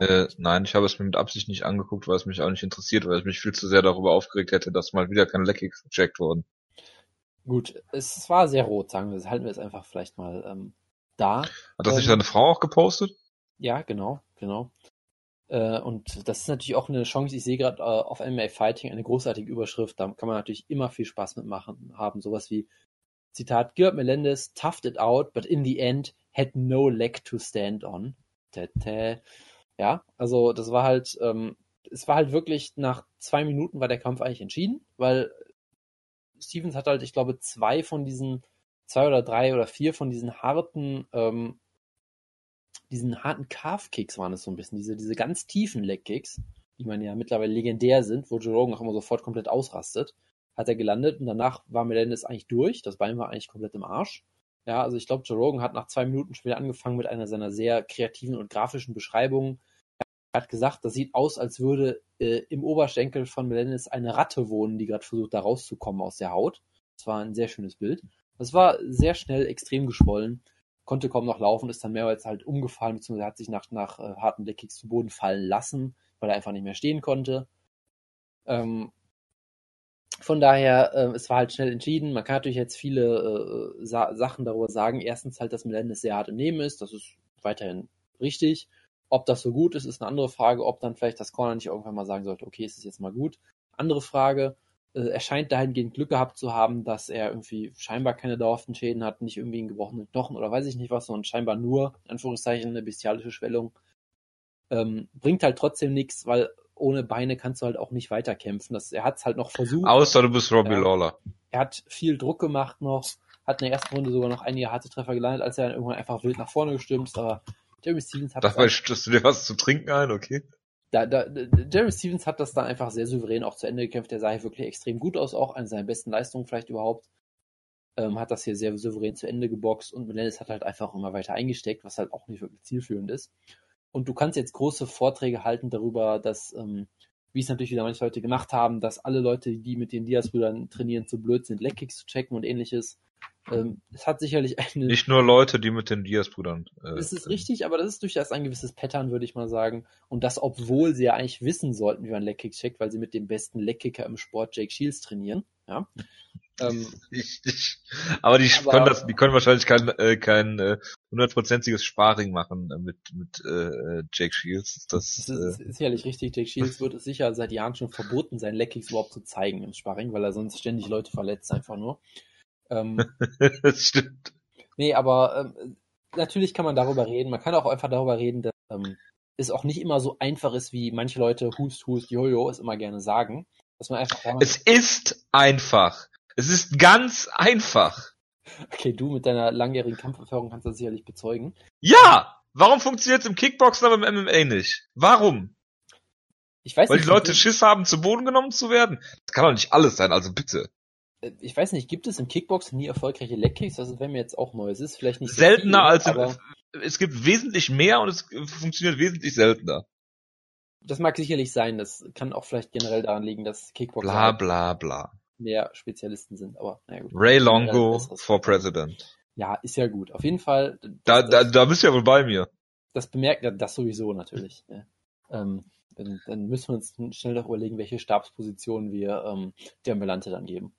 äh, Nein, ich habe es mir mit Absicht nicht angeguckt, weil es mich auch nicht interessiert, weil ich mich viel zu sehr darüber aufgeregt hätte, dass mal wieder keine Leckkicks gecheckt wurden. Gut, es war sehr rot, sagen wir. Das halten wir es einfach vielleicht mal ähm, da. Hat das ähm, nicht seine Frau auch gepostet? Ja, genau, genau. Äh, und das ist natürlich auch eine Chance. Ich sehe gerade äh, auf MMA Fighting eine großartige Überschrift. Da kann man natürlich immer viel Spaß mitmachen haben. Sowas wie Zitat, Gerd Melendez toughed it out, but in the end had no leg to stand on. Tete. Ja, also das war halt, ähm, es war halt wirklich nach zwei Minuten war der Kampf eigentlich entschieden, weil Stevens hat halt, ich glaube, zwei von diesen, zwei oder drei oder vier von diesen harten ähm, diesen harten Calf-Kicks waren es so ein bisschen, diese, diese ganz tiefen Leg-Kicks, die man ja mittlerweile legendär sind, wo Joe Rogan auch immer sofort komplett ausrastet, hat er gelandet und danach war Melendez eigentlich durch, das Bein war eigentlich komplett im Arsch. Ja, also ich glaube, Joe Rogan hat nach zwei Minuten schon wieder angefangen mit einer seiner sehr kreativen und grafischen Beschreibungen. Er hat gesagt, das sieht aus, als würde äh, im Oberschenkel von Melendez eine Ratte wohnen, die gerade versucht, da rauszukommen aus der Haut. Das war ein sehr schönes Bild. Das war sehr schnell extrem geschwollen konnte kaum noch laufen, ist dann mehrmals halt umgefallen, beziehungsweise hat sich nach, nach äh, harten Leckkicks zu Boden fallen lassen, weil er einfach nicht mehr stehen konnte. Ähm, von daher, äh, es war halt schnell entschieden. Man kann natürlich jetzt viele äh, Sa Sachen darüber sagen. Erstens halt, dass Melendez sehr hart im Nehmen ist. Das ist weiterhin richtig. Ob das so gut ist, ist eine andere Frage. Ob dann vielleicht das Corner nicht irgendwann mal sagen sollte, okay, ist es jetzt mal gut. Andere Frage er scheint dahingehend Glück gehabt zu haben, dass er irgendwie scheinbar keine dauerhaften Schäden hat, nicht irgendwie einen gebrochenen Knochen oder weiß ich nicht was, sondern scheinbar nur, in Anführungszeichen, eine bestialische Schwellung. Ähm, bringt halt trotzdem nichts, weil ohne Beine kannst du halt auch nicht weiterkämpfen. Das, er hat es halt noch versucht. Außer du bist Robbie. Lawler. Er hat viel Druck gemacht noch, hat in der ersten Runde sogar noch einige harte Treffer gelandet, als er dann irgendwann einfach wild nach vorne gestürmt ist. Aber Jeremy Stevens hat Dabei stößt du dir was zu trinken ein, okay? Da, da, Jeremy Stevens hat das dann einfach sehr souverän auch zu Ende gekämpft. Der sah hier wirklich extrem gut aus, auch eine seiner besten Leistungen vielleicht überhaupt. Ähm, hat das hier sehr souverän zu Ende geboxt und Melendez hat halt einfach immer weiter eingesteckt, was halt auch nicht wirklich zielführend ist. Und du kannst jetzt große Vorträge halten darüber, dass, ähm, wie es natürlich wieder manche Leute gemacht haben, dass alle Leute, die mit den Diaz-Brüdern trainieren, zu blöd sind, Leckkicks zu checken und ähnliches. Ähm, es hat sicherlich eine Nicht nur Leute, die mit den Diaz-Brüdern. Äh, das ist richtig, aber das ist durchaus ein gewisses Pattern, würde ich mal sagen. Und das, obwohl sie ja eigentlich wissen sollten, wie man Leckkicks checkt, weil sie mit dem besten Leckkicker im Sport, Jake Shields, trainieren. Ja. ähm, Ich, ich, aber die Aber- können das, die können wahrscheinlich kein äh, kein äh, hundertprozentiges Sparring machen äh, mit mit äh, Jake Shields. Das, das ist, äh, ist sicherlich richtig. Jake Shields wird es sicher seit Jahren schon verboten, seinen Leckkicks überhaupt zu zeigen im Sparring, weil er sonst ständig Leute verletzt, einfach nur. Ähm, das stimmt. Nee, aber ähm, natürlich kann man darüber reden. Man kann auch einfach darüber reden, dass ähm, es auch nicht immer so einfach ist, wie manche Leute Hust, Hust, Jojo es immer gerne sagen. Dass man einfach Es ist einfach. Es ist ganz einfach. okay, du mit deiner langjährigen Kampferfahrung kannst das sicherlich bezeugen. Ja! Warum funktioniert es im Kickboxen, aber im MMA nicht? Warum? Ich weiß Weil nicht, die Leute Schiss haben, zu Boden genommen zu werden? Das kann doch nicht alles sein, also bitte. Ich weiß nicht, gibt es im Kickboxen nie erfolgreiche Leckkicks? Das wäre mir jetzt auch neu. Es ist vielleicht nicht so Seltener viel, als im, es gibt wesentlich mehr und es funktioniert wesentlich seltener. das mag sicherlich sein. Das kann auch vielleicht generell daran liegen, dass Kickboxer Bla bla bla. mehr Spezialisten sind. Aber naja gut. Ray Longo for. President. Ja, ist ja gut. Auf jeden Fall. Da, das- da, da bist du ja wohl bei mir. das bemerkt das sowieso natürlich. Ja. Ähm, dann, dann müssen wir uns schnell noch überlegen, welche Stabspositionen wir ähm, der Ambulante dann geben.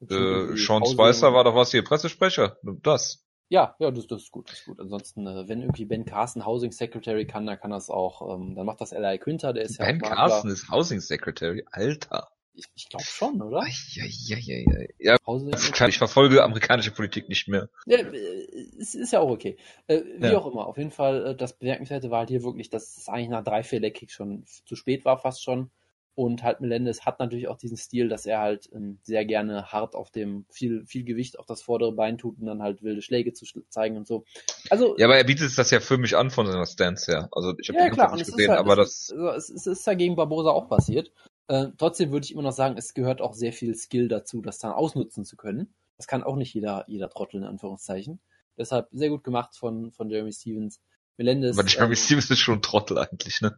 Äh, Sean Spicer war doch was hier, Pressesprecher. Das. Ja, ja, das, das ist gut, das ist gut. Ansonsten, äh, wenn irgendwie Ben Carson Housing Secretary kann, dann kann das auch, ähm, dann macht das L.I. Quinter, der ist ja Ben auch Makler. Carson ist Housing Secretary. Alter. Ich, ich glaube schon, oder? Eieieiei. Ja, Housing das ist klar, ich verfolge amerikanische Politik nicht mehr. Ja, äh, es ist ja auch okay. Äh, wie Ja. auch immer, auf jeden Fall, das Bemerkenswerte war halt hier wirklich, dass es eigentlich nach drei, vier Leckkicks schon zu spät war, fast schon. Und halt Melendez hat natürlich auch diesen Stil, dass er halt ähm, sehr gerne hart auf dem viel, viel Gewicht auf das vordere Bein tut und dann halt wilde Schläge zu schl- zeigen und so. Also, Ja, aber er bietet das ja für mich an von seiner Stance her. Also ich habe ja, den klar, nicht es gesehen, halt, aber es, das. ist, also es, ist, es ist ja gegen Barbosa auch passiert. Äh, trotzdem würde ich immer noch sagen, es gehört auch sehr viel Skill dazu, das dann ausnutzen zu können. Das kann auch nicht jeder, jeder Trottel in Anführungszeichen. Deshalb sehr gut gemacht von, von Jeremy Stevens. Melendez. Aber Jeremy ähm, Stevens ist schon ein Trottel eigentlich, ne?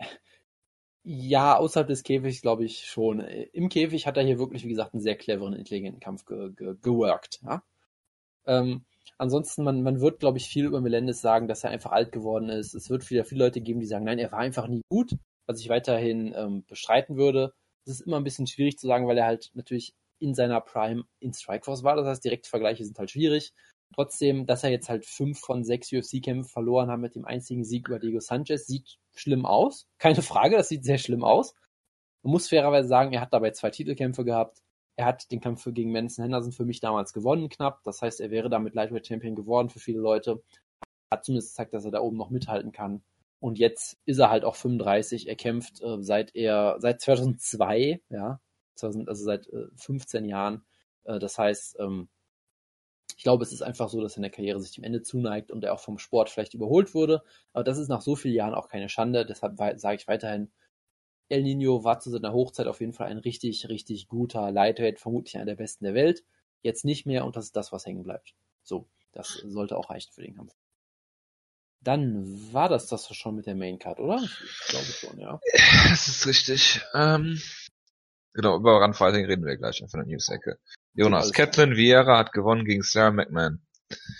Ja, außerhalb des Käfigs glaube ich schon. Im Käfig hat er hier wirklich, wie gesagt, einen sehr cleveren, intelligenten Kampf ge ge geworkt. Ja? Ähm, ansonsten, man, man wird, glaube ich, viel über Melendez sagen, dass er einfach alt geworden ist. Es wird wieder viele Leute geben, die sagen, nein, er war einfach nie gut, was ich weiterhin ähm, bestreiten würde. Es ist immer ein bisschen schwierig zu sagen, weil er halt natürlich in seiner Prime in Strikeforce war. Das heißt, direkte Vergleiche sind halt schwierig. Trotzdem, dass er jetzt halt fünf von sechs UFC-Kämpfen verloren hat mit dem einzigen Sieg über Diego Sanchez, sieht schlimm aus. Keine Frage, das sieht sehr schlimm aus. Man muss fairerweise sagen, er hat dabei zwei Titelkämpfe gehabt. Er hat den Kampf gegen Manson Henderson für mich damals gewonnen, knapp. Das heißt, er wäre damit Lightweight Champion geworden für viele Leute. Hat zumindest gezeigt, dass er da oben noch mithalten kann. Und jetzt ist er halt auch 35. Er kämpft äh, seit er seit 2002, ja, 2000, also seit äh, 15 Jahren. Äh, das heißt, ähm, ich glaube, es ist einfach so, dass in der Karriere sich dem Ende zuneigt und er auch vom Sport vielleicht überholt wurde. Aber das ist nach so vielen Jahren auch keine Schande. Deshalb sage ich weiterhin, El Nino war zu seiner Hochzeit auf jeden Fall ein richtig, richtig guter Lightweight, vermutlich einer der besten der Welt. Jetzt nicht mehr und das ist das, was hängen bleibt. So, das sollte auch reichen für den Kampf. Dann war das das schon mit der Main Card, oder? Ich glaube schon, ja. Das ist richtig. Ähm, genau, über Runfighting reden wir gleich von der News-Ecke. Jonas, Catelyn Vieira hat gewonnen gegen Sarah McMahon.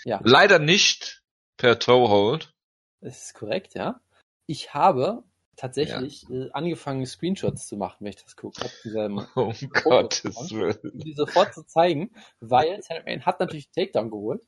Ja, Leider nicht per Toehold. das ist korrekt, ja. Ich habe tatsächlich äh, angefangen, Screenshots zu machen, wenn ich das gucke. Diesem Um Gottes Willen. um die sofort zu zeigen, weil Sarah McMahon hat natürlich den Takedown geholt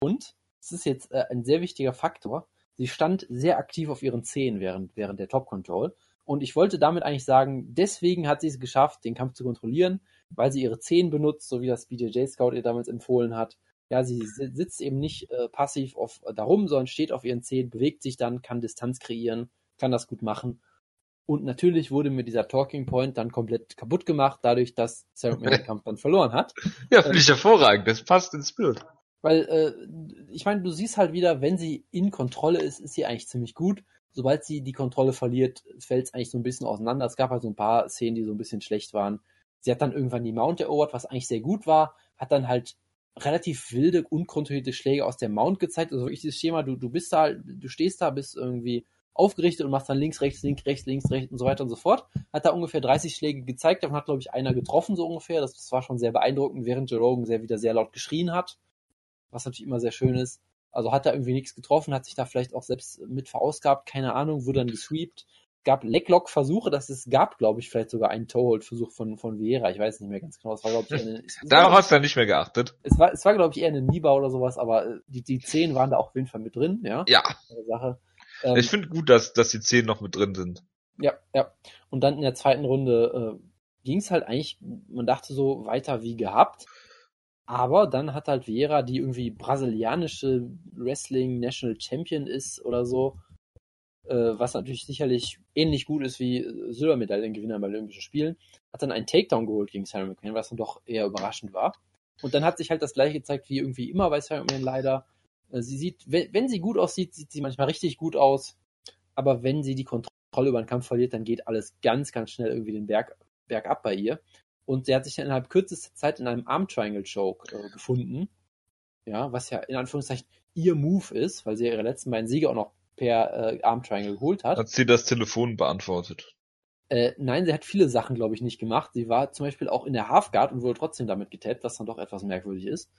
und es ist jetzt äh, ein sehr wichtiger Faktor. Sie stand sehr aktiv auf ihren Zehen während, während der Top Control und ich wollte damit eigentlich sagen, deswegen hat sie es geschafft, den Kampf zu kontrollieren, weil sie ihre Zehen benutzt, so wie das BJJ Scout ihr damals empfohlen hat Ja, sie sitzt eben nicht äh, passiv auf darum, sondern steht auf ihren Zehen, bewegt sich dann, kann Distanz kreieren, kann das gut machen. Und natürlich wurde mir dieser Talking Point dann komplett kaputt gemacht, dadurch, dass Sarah den Kampf dann verloren hat. Ja, finde ich hervorragend. Das passt ins Bild. Weil, äh, ich meine, du siehst halt wieder, wenn sie in Kontrolle ist, ist sie eigentlich ziemlich gut. Sobald sie die Kontrolle verliert, fällt es eigentlich so ein bisschen auseinander. Es gab halt so ein paar Szenen, die so ein bisschen schlecht waren. Sie hat dann irgendwann die Mount erobert, was eigentlich sehr gut war, hat dann halt relativ wilde, unkontrollierte Schläge aus der Mount gezeigt. Also wirklich dieses Schema, du, du bist da, du stehst da, bist irgendwie aufgerichtet und machst dann links, rechts, links, rechts, links, rechts und so weiter und so fort. Hat da ungefähr 30 Schläge gezeigt, davon hat, glaube ich, einer getroffen, so ungefähr. Das, das war schon sehr beeindruckend, während Joe sehr wieder sehr laut geschrien hat. Was natürlich immer sehr schön ist. Also hat er irgendwie nichts getroffen, hat sich da vielleicht auch selbst mit verausgabt, keine Ahnung, wurde dann gesweept. Gab Lecklock-Versuche, das es gab, glaube ich, vielleicht sogar einen Toehold-Versuch von, von Vieira. Ich weiß nicht mehr ganz genau. Das war, glaube ich, eine, Darauf hast du dann nicht mehr geachtet. Es war, es war, glaube ich, eher eine Niba oder sowas, aber äh, die, die Zehen waren da auch auf jeden Fall mit drin, ja. Ja. Sache. Ähm, ich finde gut, dass, dass die Zehen noch mit drin sind. Ja, ja. Und dann in der zweiten Runde äh, ging es halt eigentlich, man dachte so, weiter wie gehabt. Aber dann hat halt Vieira, die irgendwie brasilianische Wrestling National Champion ist oder so, was natürlich sicherlich ähnlich gut ist wie Silbermedaillengewinner bei Olympischen Spielen, hat dann einen Takedown geholt gegen Sarah McMahon, was dann doch eher überraschend war. Und dann hat sich halt das gleiche gezeigt wie irgendwie immer bei Sarah McMahon leider. Äh, sie sieht, wenn, wenn sie gut aussieht, sieht sie manchmal richtig gut aus. Aber wenn sie die Kontrolle über den Kampf verliert, dann geht alles ganz, ganz schnell irgendwie den Berg, Berg ab bei ihr. Und sie hat sich dann innerhalb kürzester Zeit in einem Arm Triangle Choke äh, gefunden. Ja, was ja in Anführungszeichen ihr Move ist, weil sie ihre letzten beiden Siege auch noch per äh, Arm Triangle geholt hat. Hat sie das Telefon beantwortet? Äh, nein, sie hat viele Sachen, glaube ich, nicht gemacht. Sie war zum Beispiel auch in der Halfguard und wurde trotzdem damit getappt, was dann doch etwas merkwürdig ist.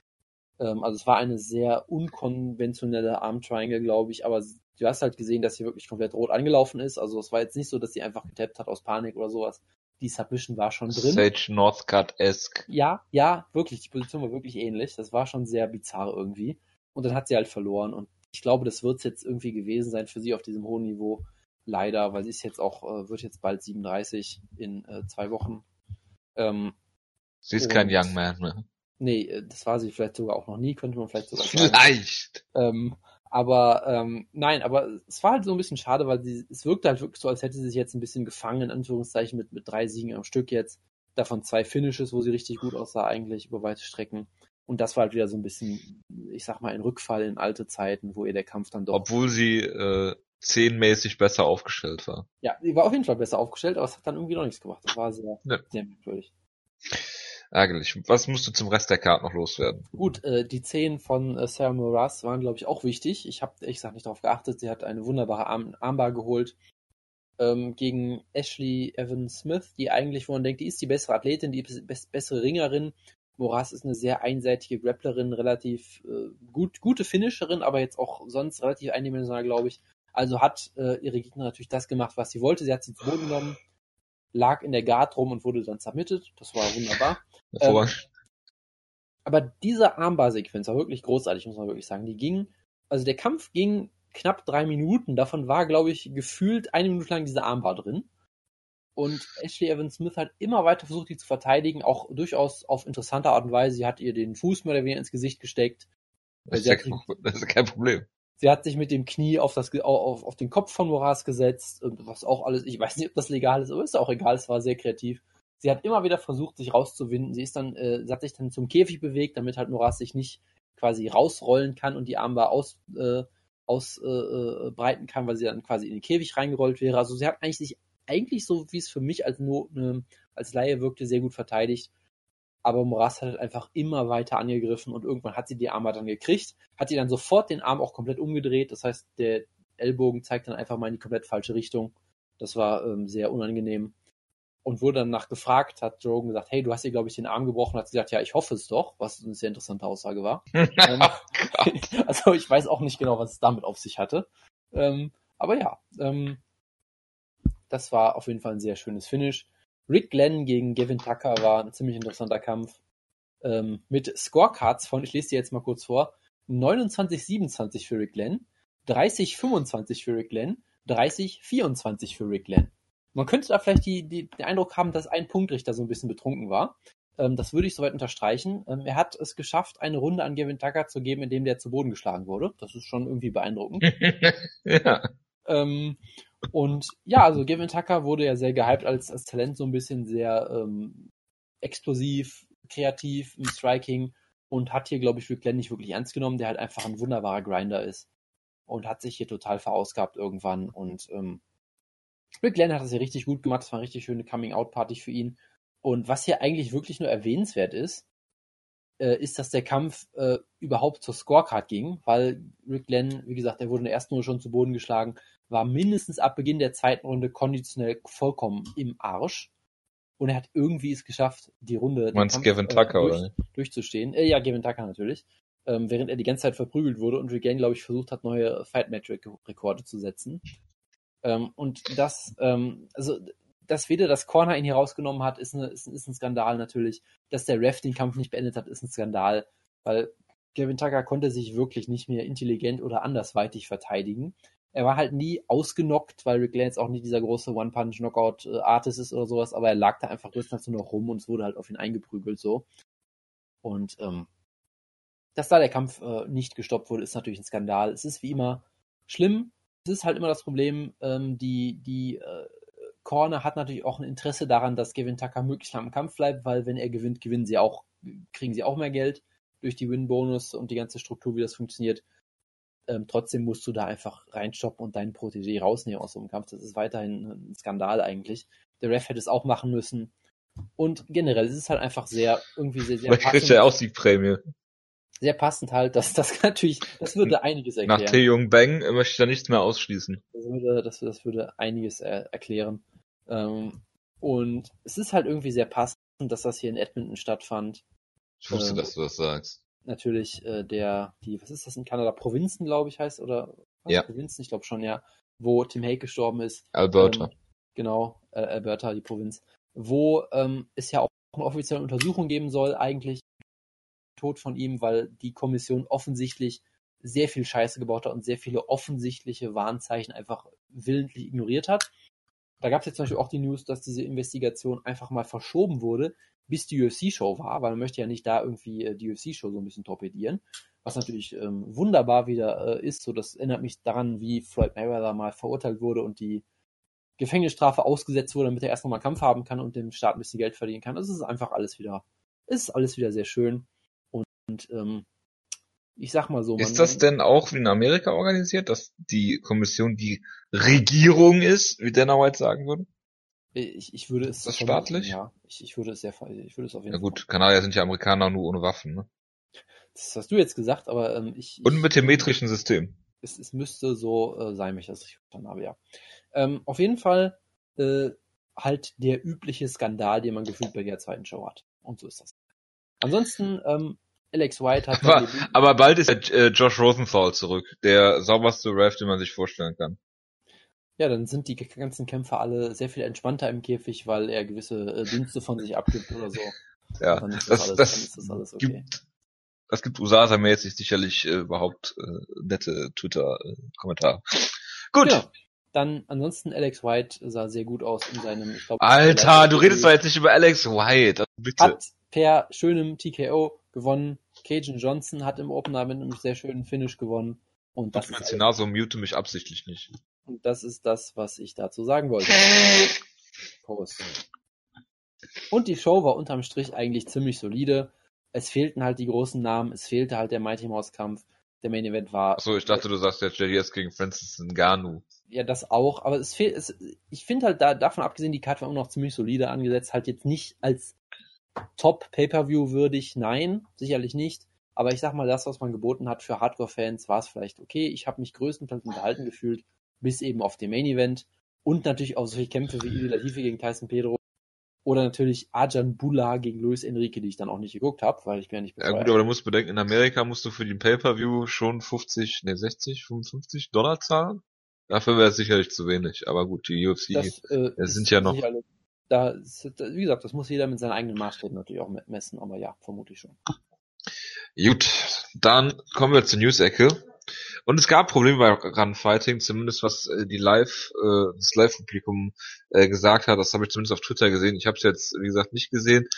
Ähm, also es war eine sehr unkonventionelle Arm Triangle, glaube ich, aber du hast halt gesehen, dass sie wirklich komplett rot angelaufen ist. Also es war jetzt nicht so, dass sie einfach getappt hat aus Panik oder sowas, die Submission war schon drin. Sage Northcutt-esque. Ja, ja, wirklich. Die Position war wirklich ähnlich. Das war schon sehr bizarr irgendwie. Und dann hat sie halt verloren. Und ich glaube, das wird es jetzt irgendwie gewesen sein für sie auf diesem hohen Niveau. Leider, weil sie ist jetzt auch, äh, wird jetzt bald 37 in äh, zwei Wochen. Ähm, sie ist kein Young Man mehr. Nee, äh, das war sie vielleicht sogar auch noch nie, könnte man vielleicht sogar sagen. Vielleicht. Ähm, aber ähm, nein, aber es war halt so ein bisschen schade, weil sie, es wirkte halt wirklich so, als hätte sie sich jetzt ein bisschen gefangen, in Anführungszeichen, mit, mit drei Siegen am Stück jetzt. Davon zwei Finishes, wo sie richtig gut aussah, eigentlich über weite Strecken. Und das war halt wieder so ein bisschen, ich sag mal, ein Rückfall in alte Zeiten, wo ihr der Kampf dann doch. Obwohl sie äh, zehnmäßig besser aufgestellt war. Ja, sie war auf jeden Fall besser aufgestellt, aber es hat dann irgendwie noch nichts gemacht. Das war sehr, ja. sehr merkwürdig ärgerlich. Was musst du zum Rest der Karte noch loswerden? Gut, äh, die Zehn von äh, Sarah Moras waren, glaube ich, auch wichtig. Ich habe ehrlich gesagt nicht darauf geachtet. Sie hat eine wunderbare Arm Armbar geholt ähm, gegen Ashley Evans Smith, die eigentlich, wo man denkt, die ist die bessere Athletin, die bessere Ringerin. Moras ist eine sehr einseitige Grapplerin, relativ äh, gut, gute Finisherin, aber jetzt auch sonst relativ eindimensional, glaube ich. Also hat äh, ihre Gegner natürlich das gemacht, was sie wollte. Sie hat sie zu Boden genommen, lag in der Guard rum und wurde dann submitted. Das war wunderbar. Ähm, aber diese Armbar-Sequenz war wirklich großartig, muss man wirklich sagen. Die ging, also der Kampf ging knapp drei Minuten. Davon war, glaube ich, gefühlt eine Minute lang diese Armbar drin. Und Ashley Evans Smith hat immer weiter versucht, die zu verteidigen, auch durchaus auf interessante Art und Weise. Sie hat ihr den Fuß mehr oder weniger ins Gesicht gesteckt. Das ist, ja, das ist kein Problem. Sie hat sich mit dem Knie auf, das, auf, auf den Kopf von Moraz gesetzt, was auch alles, ich weiß nicht, ob das legal ist, aber ist auch egal, es war sehr kreativ. Sie hat immer wieder versucht, sich rauszuwinden. Sie ist dann, äh, sie hat sich dann zum Käfig bewegt, damit halt Moraz sich nicht quasi rausrollen kann und die Armbar aus, äh, ausbreiten äh, kann, weil sie dann quasi in den Käfig reingerollt wäre. Also sie hat eigentlich sich eigentlich so, wie es für mich als, nur, ne, als Laie wirkte, sehr gut verteidigt. Aber Moraz hat halt einfach immer weiter angegriffen und irgendwann hat sie die Arme dann gekriegt, hat die dann sofort den Arm auch komplett umgedreht. Das heißt, der Ellbogen zeigt dann einfach mal in die komplett falsche Richtung. Das war ähm, sehr unangenehm. Und wurde dann nach gefragt, hat Joe gesagt, hey, du hast ihr, glaube ich, den Arm gebrochen. Hat sie gesagt, ja, ich hoffe es doch, was eine sehr interessante Aussage war. ähm, also ich weiß auch nicht genau, was es damit auf sich hatte. Ähm, aber ja, ähm, das war auf jeden Fall ein sehr schönes Finish. Rick Glenn gegen Gavin Tucker war ein ziemlich interessanter Kampf. Ähm, mit Scorecards von, ich lese dir jetzt mal kurz vor, 29-27 für Rick Glenn, 30-25 für Rick Glenn, 30-24 für Rick Glenn. Man könnte da vielleicht die, die, den Eindruck haben, dass ein Punktrichter so ein bisschen betrunken war. Ähm, das würde ich soweit unterstreichen. Ähm, er hat es geschafft, eine Runde an Gavin Tucker zu geben, in dem der zu Boden geschlagen wurde. Das ist schon irgendwie beeindruckend. ja. Ähm, und ja, also Gavin Tucker wurde ja sehr gehypt als, als Talent, so ein bisschen sehr ähm, explosiv, kreativ im Striking und hat hier, glaube ich, Rick Glenn nicht wirklich ernst genommen, der halt einfach ein wunderbarer Grinder ist und hat sich hier total verausgabt irgendwann und ähm, Rick Glenn hat das hier richtig gut gemacht, das war eine richtig schöne Coming-out-Party für ihn und was hier eigentlich wirklich nur erwähnenswert ist, äh, ist, dass der Kampf äh, überhaupt zur Scorecard ging, weil Rick Glenn, wie gesagt, der wurde in der ersten Runde schon zu Boden geschlagen, war mindestens ab Beginn der zweiten Runde konditionell vollkommen im Arsch. Und er hat irgendwie es geschafft, die Runde Meinst Gavin Tucker, äh, durch, oder? durchzustehen. Äh, ja, Gavin Tucker natürlich. Ähm, während er die ganze Zeit verprügelt wurde und Rick Glenn, glaube ich, versucht hat, neue Fight-Metric-Rekorde zu setzen. Ähm, und das, ähm, also dass weder das Corner ihn hier rausgenommen hat, ist, eine, ist, ist ein Skandal natürlich. Dass der Ref den Kampf nicht beendet hat, ist ein Skandal, weil Gavin Tucker konnte sich wirklich nicht mehr intelligent oder andersweitig verteidigen. Er war halt nie ausgenockt, weil Rick Lance auch nicht dieser große One-Punch-Knockout-Artist ist oder sowas, aber er lag da einfach größtenteils nur noch rum und es wurde halt auf ihn eingeprügelt so. Und ähm, dass da der Kampf äh, nicht gestoppt wurde, ist natürlich ein Skandal. Es ist wie immer schlimm. Es ist halt immer das Problem, ähm, die, die äh, Corner hat natürlich auch ein Interesse daran, dass Gavin Tucker möglichst lang im Kampf bleibt, weil wenn er gewinnt, gewinnen sie auch, kriegen sie auch mehr Geld durch die Win-Bonus und die ganze Struktur, wie das funktioniert. Ähm, trotzdem musst du da einfach reinstoppen und deinen Protégé rausnehmen aus so einem Kampf. Das ist weiterhin ein Skandal eigentlich. Der Ref hätte es auch machen müssen. Und generell es ist halt einfach sehr, irgendwie sehr, sehr Vielleicht kriegt er auch Siegprämie. Sehr passend halt, dass das natürlich, das würde einiges erklären. Nach Tae Bang möchte ich da nichts mehr ausschließen. Das würde, das, das würde einiges äh, erklären. Ähm, und es ist halt irgendwie sehr passend, dass das hier in Edmonton stattfand. Ich wusste, Ähm, dass du das sagst. Natürlich äh, der, die, was ist das in Kanada? Provinzen, glaube ich, heißt, oder? Was? Ja. Provinzen, ich glaube schon, ja. Wo Tim Hake gestorben ist. Alberta. Ähm, genau, äh, Alberta, die Provinz. Wo ähm, es ja auch eine offizielle Untersuchung geben soll, eigentlich Tod von ihm, weil die Kommission offensichtlich sehr viel Scheiße gebaut hat und sehr viele offensichtliche Warnzeichen einfach willentlich ignoriert hat. Da gab es jetzt zum Beispiel auch die News, dass diese Investigation einfach mal verschoben wurde, bis die UFC-Show war, weil man möchte ja nicht da irgendwie äh, die UFC-Show so ein bisschen torpedieren. Was natürlich ähm, wunderbar wieder äh, ist. So, das erinnert mich daran, wie Floyd Mayweather mal verurteilt wurde und die Gefängnisstrafe ausgesetzt wurde, damit er erst nochmal Kampf haben kann und dem Staat ein bisschen Geld verdienen kann. Das ist einfach alles wieder, es ist alles wieder sehr schön. Und, und ähm, ich sag mal so. Ist das denn auch wie in Amerika organisiert, dass die Kommission die Regierung ist, wie Dana White sagen würde? Ich, ich würde es. Ist das staatlich? Ja, ich, ich würde es sehr, ich würde es auf jeden Ja Fall. gut, Kanadier sind ja Amerikaner nur ohne Waffen, ne? Das hast du jetzt gesagt, aber ähm, ich. Und mit dem metrischen System. es, es müsste so äh, sein, wenn ich das richtig verstanden habe, ja. Ähm, auf jeden Fall äh, halt der übliche Skandal, den man gefühlt bei der zweiten Show hat. Und so ist das. Ansonsten, ähm, Alex White hat Aber, aber bald ist ja, äh, Josh Rosenthal zurück, der sauberste Ref, den man sich vorstellen kann. ja, dann sind die ganzen Kämpfer alle sehr viel entspannter im Käfig, weil er gewisse äh, Dienste von sich abgibt oder so. Ja, Dann ist das, alles, das, dann ist das alles okay. gibt, das gibt USASA-mäßig sicherlich äh, überhaupt äh, nette Twitter-Kommentare. Gut. Genau. Dann ansonsten Alex White sah sehr gut aus in seinem, ich glaube, Alter, du redest doch jetzt nicht über Alex White, also bitte. hat per schönem TKO gewonnen. Cajun Johnson hat im Opener mit einem sehr schönen Finish gewonnen. Und das, Das ist, Szenario mute mich absichtlich nicht. und das ist das, was ich dazu sagen wollte. Prost. Und die Show war unterm Strich eigentlich ziemlich solide. Es fehlten halt die großen Namen, es fehlte halt der Mighty Mouse Kampf. Der Main Event war Achso, ich dachte, du sagst jetzt JDS gegen Francis Ngannou. ja das auch, aber es fehlt, es, ich finde halt da, davon abgesehen, die Karte war immer noch ziemlich solide angesetzt, halt jetzt nicht als Top Pay-Per-View würdig, nein, sicherlich nicht. Aber ich sag mal, das, was man geboten hat für Hardcore-Fans, war es vielleicht okay. Ich habe mich größtenteils unterhalten gefühlt, bis eben auf dem Main Event und natürlich auch solche Kämpfe wie Ili Latifi gegen Tyson Pedro oder natürlich Arjan Bula gegen Luis Enrique, die ich dann auch nicht geguckt habe, weil ich bin ja nicht Ja beteuert. gut, aber du musst bedenken, in Amerika musst du für den Pay-Per-View schon 50, ne 60, 55 Dollar zahlen. Dafür wäre es sicherlich zu wenig. Aber gut, die UFC, das, äh, ist sind ja noch- sicherlich- Da, wie gesagt, das muss jeder mit seinen eigenen Maßstäben natürlich auch messen, aber ja, vermutlich schon. Gut, dann kommen wir zur News-Ecke. Und es gab Probleme bei Runfighting, zumindest was äh, die Live, äh, das Live-Publikum äh, gesagt hat. Das habe ich zumindest auf Twitter gesehen. Ich habe es jetzt, wie gesagt, nicht gesehen.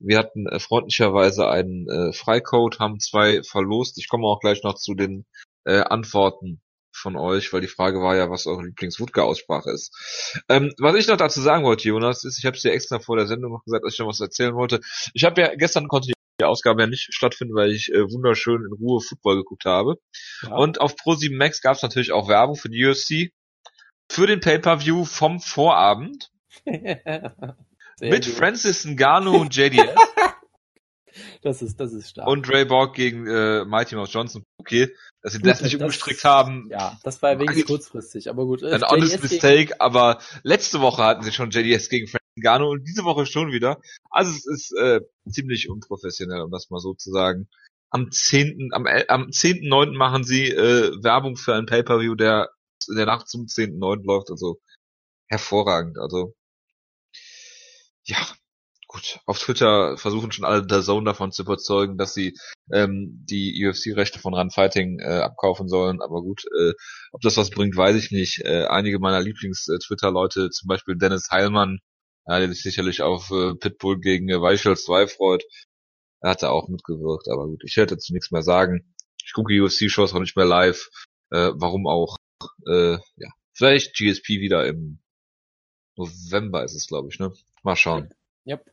Wir hatten äh, freundlicherweise einen äh, Freicode, haben zwei verlost. Ich komme auch gleich noch zu den äh, Antworten von euch, weil die Frage war ja, was eure Lieblings-Wutke-Aussprache ist. Ähm, was ich noch dazu sagen wollte, Jonas, ist, ich habe es dir extra vor der Sendung noch gesagt, dass ich noch was erzählen wollte. Ich habe ja gestern konnte die Ausgabe ja nicht stattfinden, weil ich äh, wunderschön in Ruhe Football geguckt habe. Ja. Und auf Pro7 Max gab es natürlich auch Werbung für die UFC für den Pay-per-View vom Vorabend mit gut. Francis Ngannou und JDS. Das ist, das ist stark. Und Ray Borg gegen äh, Mighty Mouse Johnson. Okay, dass sie gut, das nicht das, umgestrickt haben. Ja, das war wenigstens kurzfristig, aber gut. Ein honest mistake, aber letzte Woche hatten sie schon JDS gegen Francis Ngannou und diese Woche schon wieder. Also es ist äh, ziemlich unprofessionell, um das mal so zu sagen. Am 10. am, am 10.9. machen sie äh, Werbung für ein Pay-Per-View, der der Nacht zum 10.9. läuft, also hervorragend. Also ja, gut. Auf Twitter versuchen schon alle der Zone davon zu überzeugen, dass sie ähm, die UFC-Rechte von Run Fighting äh, abkaufen sollen. Aber gut, äh, ob das was bringt, weiß ich nicht. Äh, einige meiner Lieblings-Twitter-Leute, zum Beispiel Dennis Heilmann, ja, der sich sicherlich auf äh, Pitbull gegen äh, Weichel 2 freut, er hat da auch mitgewirkt. Aber gut, ich hätte dazu nichts mehr sagen. Ich gucke UFC-Shows auch nicht mehr live. Äh, warum auch? Äh, ja, vielleicht GSP wieder im November ist es, glaube ich, ne? Mal schauen. Yep.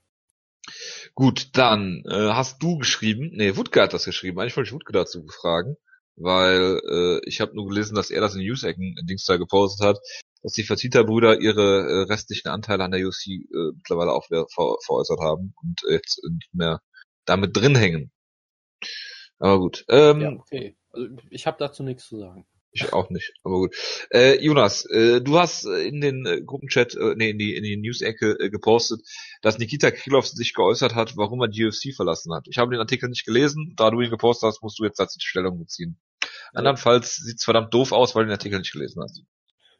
Gut, dann äh, hast du geschrieben, nee, Wutke hat das geschrieben. Eigentlich wollte ich Wutke dazu fragen, weil äh, ich habe nur gelesen, dass er das in News-Ecken Dings da gepostet hat, dass die Vertita-Brüder ihre äh, restlichen Anteile an der UC äh, mittlerweile auch ver ver veräußert haben und jetzt nicht mehr damit drin hängen. Aber gut. Ähm, ja, okay. Also ich habe dazu nichts zu sagen. Ich auch nicht, aber gut. Äh, Jonas, äh, du hast äh, in den äh, Gruppenchat, äh, nee, in die, in die News-Ecke äh, gepostet, dass Nikita Krylov sich geäußert hat, warum er die UFC verlassen hat. Ich habe den Artikel nicht gelesen, da du ihn gepostet hast, musst du jetzt dazu die Stellung beziehen. Andernfalls sieht's verdammt doof aus, weil du den Artikel nicht gelesen hast.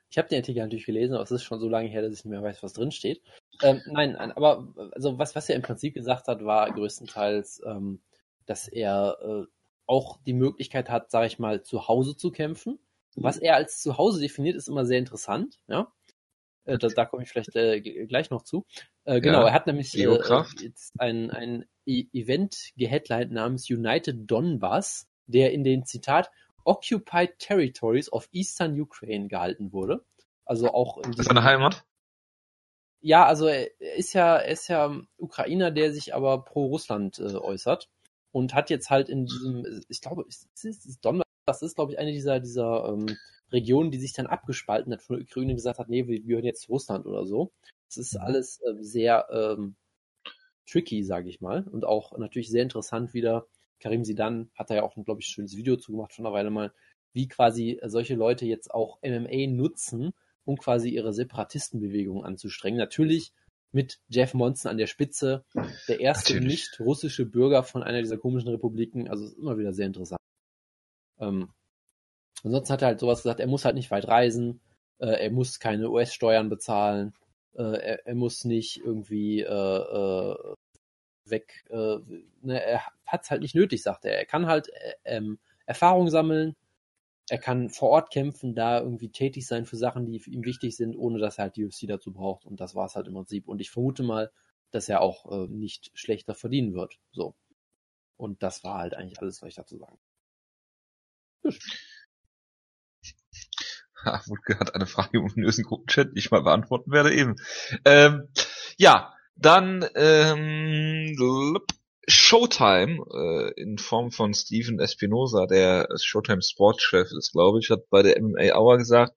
Ich habe den Artikel natürlich gelesen, aber es ist schon so lange her, dass ich nicht mehr weiß, was drin steht. Ähm, nein, aber also was, was er im Prinzip gesagt hat, war größtenteils, ähm, dass er äh, auch die Möglichkeit hat, sage ich mal, zu Hause zu kämpfen. Was er als zu Hause definiert, ist immer sehr interessant. Ja, äh, da, da komme ich vielleicht äh, gleich noch zu. Äh, genau, ja, er hat nämlich äh, jetzt ein, ein e Event geheadlined namens United Donbass, der in den Zitat Occupied Territories of Eastern Ukraine gehalten wurde. Also auch in Seine Heimat? Ja, also er ist ja, er ist ja Ukrainer, der sich aber pro Russland äh, äußert und hat jetzt halt in diesem, ich glaube, ist, ist, ist Donbass, das ist, glaube ich, eine dieser, dieser ähm, Regionen, die sich dann abgespalten hat von der Ukraine und gesagt hat, nee, wir gehören jetzt zu Russland oder so. Das ist mhm. alles äh, sehr ähm, tricky, sage ich mal. Und auch natürlich sehr interessant wieder. Karim Sidan hat da ja auch, glaube ich, ein schönes Video zugemacht von einer Weile mal, wie quasi solche Leute jetzt auch MMA nutzen, um quasi ihre Separatistenbewegung anzustrengen. Natürlich mit Jeff Monson an der Spitze, der erste nicht russische Bürger von einer dieser komischen Republiken. Also ist immer wieder sehr interessant. Ähm, ansonsten hat er halt sowas gesagt, er muss halt nicht weit reisen, äh, er muss keine US-Steuern bezahlen, äh, er, er, muss nicht irgendwie äh, äh weg, äh, ne, er hat es halt nicht nötig, sagt er. Er kann halt äh, ähm, Erfahrung sammeln, er kann vor Ort kämpfen, da irgendwie tätig sein für Sachen, die ihn wichtig sind, ohne dass er halt die UFC dazu braucht. Und das war es halt im Prinzip. Und ich vermute mal, dass er auch äh, nicht schlechter verdienen wird. So. Und das war halt eigentlich alles, was ich dazu sagen. Gut. Wutke hat eine Frage im ominösen Gruppenchat, die ich mal beantworten werde eben. Ähm, ja, dann ähm, Showtime äh, in Form von Steven Espinosa, der Showtime Sportchef ist, glaube ich, hat bei der MMA Hour gesagt,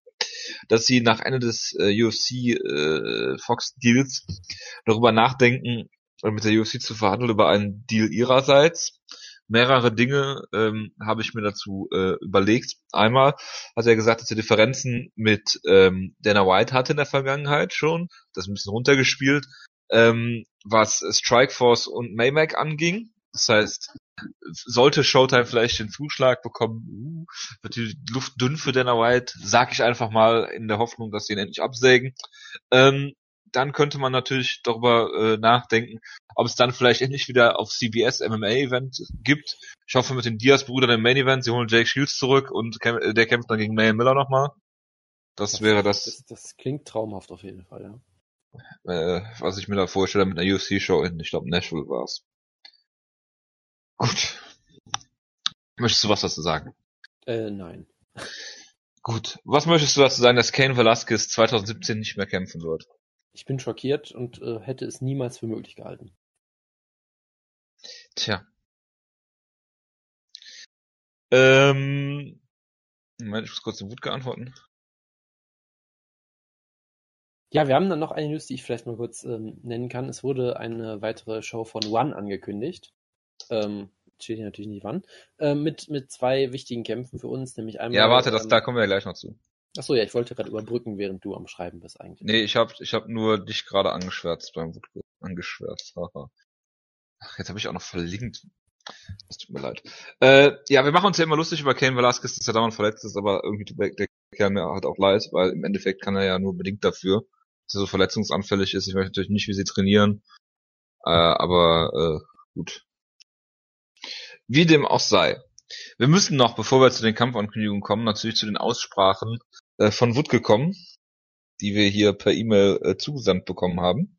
dass sie nach Ende des äh, UFC äh, Fox Deals darüber nachdenken, mit der UFC zu verhandeln über einen Deal ihrerseits. Mehrere Dinge ähm, habe ich mir dazu äh, überlegt. Einmal hat er gesagt, dass er Differenzen mit ähm, Dana White hatte in der Vergangenheit schon, das ein bisschen runtergespielt ähm, was Strikeforce und Maymac anging. Das heißt, sollte Showtime vielleicht den Zuschlag bekommen, uh, wird die Luft dünn für Dana White, sag ich einfach mal in der Hoffnung, dass sie ihn endlich absägen. Ähm, dann könnte man natürlich darüber äh, nachdenken, ob es dann vielleicht endlich wieder auf CBS MMA Event gibt. Ich hoffe mit den Diaz-Brüdern im Main Event, sie holen Jake Shields zurück und der kämpft dann gegen Mayan Miller nochmal. Das, das wäre das. das. Das klingt traumhaft auf jeden Fall, ja. äh, was ich mir da vorstelle mit einer UFC-Show in, ich glaube, Nashville war's. Gut. Möchtest du was dazu sagen? Äh, nein. Gut. Was möchtest du dazu sagen, dass Kane Velasquez 2017 nicht mehr kämpfen wird? Ich bin schockiert und äh, hätte es niemals für möglich gehalten. Tja. Ähm, Moment, ich muss kurz den Wut geantworten. Ja, wir haben dann noch eine News, die ich vielleicht mal kurz ähm, nennen kann. Es wurde eine weitere Show von One angekündigt. Ähm, steht hier natürlich nicht wann. Äh, mit, mit zwei wichtigen Kämpfen für uns, nämlich einmal. Ja, warte, das, ähm, da kommen wir ja gleich noch zu. Achso, ja, ich wollte gerade überbrücken, während du am Schreiben bist eigentlich. Nee, ich hab, ich hab nur dich gerade angeschwärzt beim Wut angeschwärzt. Haha. Ach, jetzt habe ich auch noch verlinkt. Das tut mir leid. Äh, ja, wir machen uns ja immer lustig über Kane Velasquez, dass er dauernd verletzt ist, aber irgendwie der, Kerl mir halt auch leid, weil im Endeffekt kann er ja nur bedingt dafür, dass er so verletzungsanfällig ist. Ich weiß natürlich nicht, wie sie trainieren, äh, aber äh, gut. Wie dem auch sei. Wir müssen noch, bevor wir zu den Kampfankündigungen kommen, natürlich zu den Aussprachen äh, von Wutke kommen, die wir hier per E-Mail äh, zugesandt bekommen haben.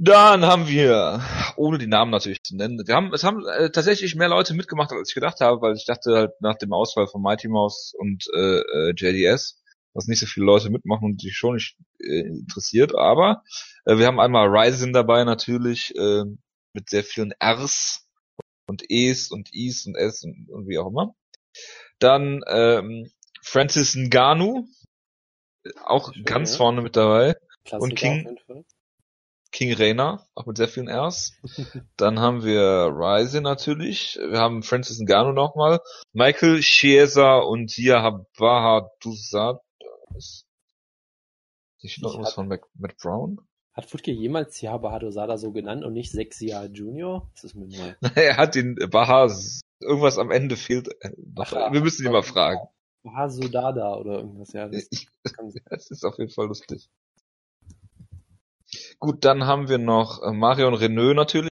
Dann haben wir, ohne die Namen natürlich zu nennen, wir haben, es haben äh, tatsächlich mehr Leute mitgemacht, als ich gedacht habe, weil ich dachte halt nach dem Ausfall von Mighty Mouse und äh, äh, JDS, dass nicht so viele Leute mitmachen und sich schon nicht äh, interessiert, aber äh, wir haben einmal Ryzen dabei natürlich, äh, mit sehr vielen Rs und Es und Is und S und, und wie auch immer. Dann ähm, Francis Ngannou, auch Schön, ganz ja. vorne mit dabei. Klassiker und King-. King Rayner, auch mit sehr vielen Rs. Dann haben wir Ryzen natürlich. Wir haben Francis Ngannou nochmal. Michael Chiesa und Zia Bahaduzad. Ist nicht noch hab- von Mac, Matt Brown? Hat Futke jemals Siaba Hadosada so genannt und nicht Sexia Junior? Das ist mir neu. er hat den Baha, irgendwas am Ende fehlt. Ach, wir müssen ihn mal fragen. Hasudada oder irgendwas, ja. Das Ich, das ist auf jeden Fall lustig. Gut, dann haben wir noch äh, Marion Renault natürlich.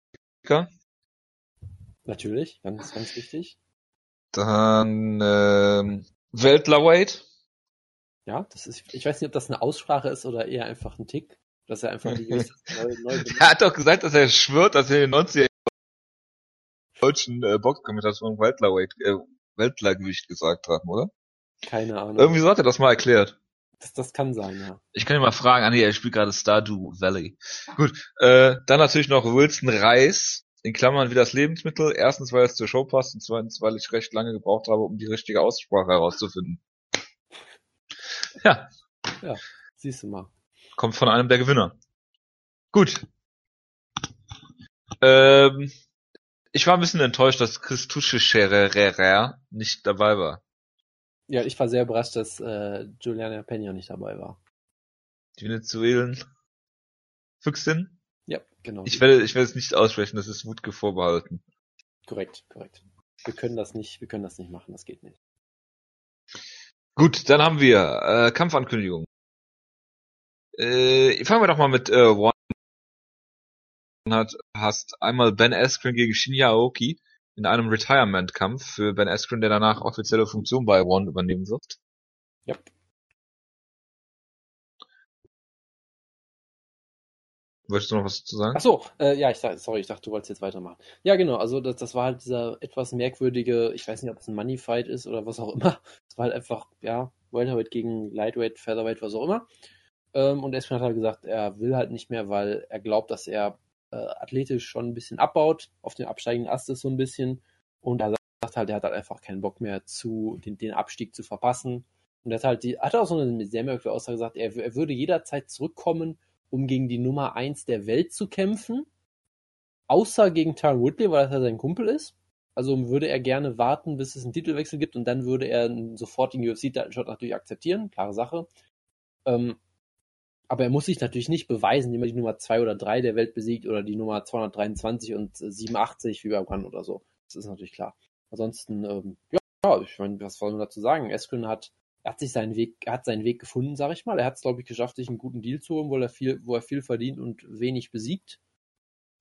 Natürlich, ganz, ganz wichtig. Dann ähm, Weltlerweight. Ja, das ist, ich weiß nicht, ob das eine Aussprache ist oder eher einfach ein Tick, dass er einfach die gewisse neu, neu Er hat doch gesagt, dass er schwört, dass er in den 90er deutschen äh, Boxkommentatoren Weltlerweight, äh, Weltlergewicht gesagt haben, oder? keine Ahnung. Irgendwie so hat er das mal erklärt. Das, das kann sein, ja. Ich kann ihn mal fragen, ah nee, er spielt gerade Stardew Valley. Gut, äh, dann natürlich noch Wilson Reis, in Klammern wie das Lebensmittel. Erstens, weil es zur Show passt und zweitens, weil ich recht lange gebraucht habe, um die richtige Aussprache herauszufinden. Ja, Siehst du mal. Kommt von einem der Gewinner. Gut. Ähm, ich war ein bisschen enttäuscht, dass Christusche Scherer nicht dabei war. Ja, ich war sehr überrascht, dass äh, Juliana Pena nicht dabei war. Die Venezuelen. Füchsin? Ja, genau. Ich werde, ich werde es nicht aussprechen, das ist Wutke vorbehalten. korrekt, korrekt. Wir können das nicht, wir können das nicht machen, das geht nicht. Gut, dann haben wir äh, Kampfankündigung. Äh, fangen wir doch mal mit äh, One hat hast einmal Ben Askren gegen Shinya Aoki in einem Retirement-Kampf für Ben Askren, der danach offizielle Funktion bei One übernehmen wird. Ja. Möchtest du noch was dazu sagen? Ach so, äh, ja, ich sag, sorry, ich dachte, du wolltest jetzt weitermachen. Ja, genau, also das, das war halt dieser etwas merkwürdige, ich weiß nicht, ob es ein Money Fight ist oder was auch immer. Es war halt einfach, ja, Welterweight gegen Lightweight, Featherweight, was auch immer. Ähm, und Espen hat halt gesagt, er will halt nicht mehr, weil er glaubt, dass er äh, athletisch schon ein bisschen abbaut, auf den absteigenden Ast ist so ein bisschen. Und er sagt halt, er hat halt einfach keinen Bock mehr zu, den, den Abstieg zu verpassen. Und er hat halt die, hat auch so eine sehr merkwürdige Aussage gesagt, er, er würde jederzeit zurückkommen, um gegen die Nummer eins der Welt zu kämpfen. Außer gegen Tyron Woodley, weil das ja sein Kumpel ist. Also würde er gerne warten, bis es einen Titelwechsel gibt und dann würde er einen sofortigen UFC-Shot natürlich akzeptieren, klare Sache. Ähm, aber er muss sich natürlich nicht beweisen, indem er die Nummer 2 oder 3 der Welt besiegt oder die Nummer 223 und äh, 87 wie bei One oder so. Das ist natürlich klar. Ansonsten, ähm, ja, ich meine, was soll man dazu sagen? Eskren hat, hat sich seinen Weg, hat seinen Weg gefunden, sag ich mal. Er hat es, glaube ich, geschafft, sich einen guten Deal zu holen, wo er viel, wo er viel verdient und wenig besiegt,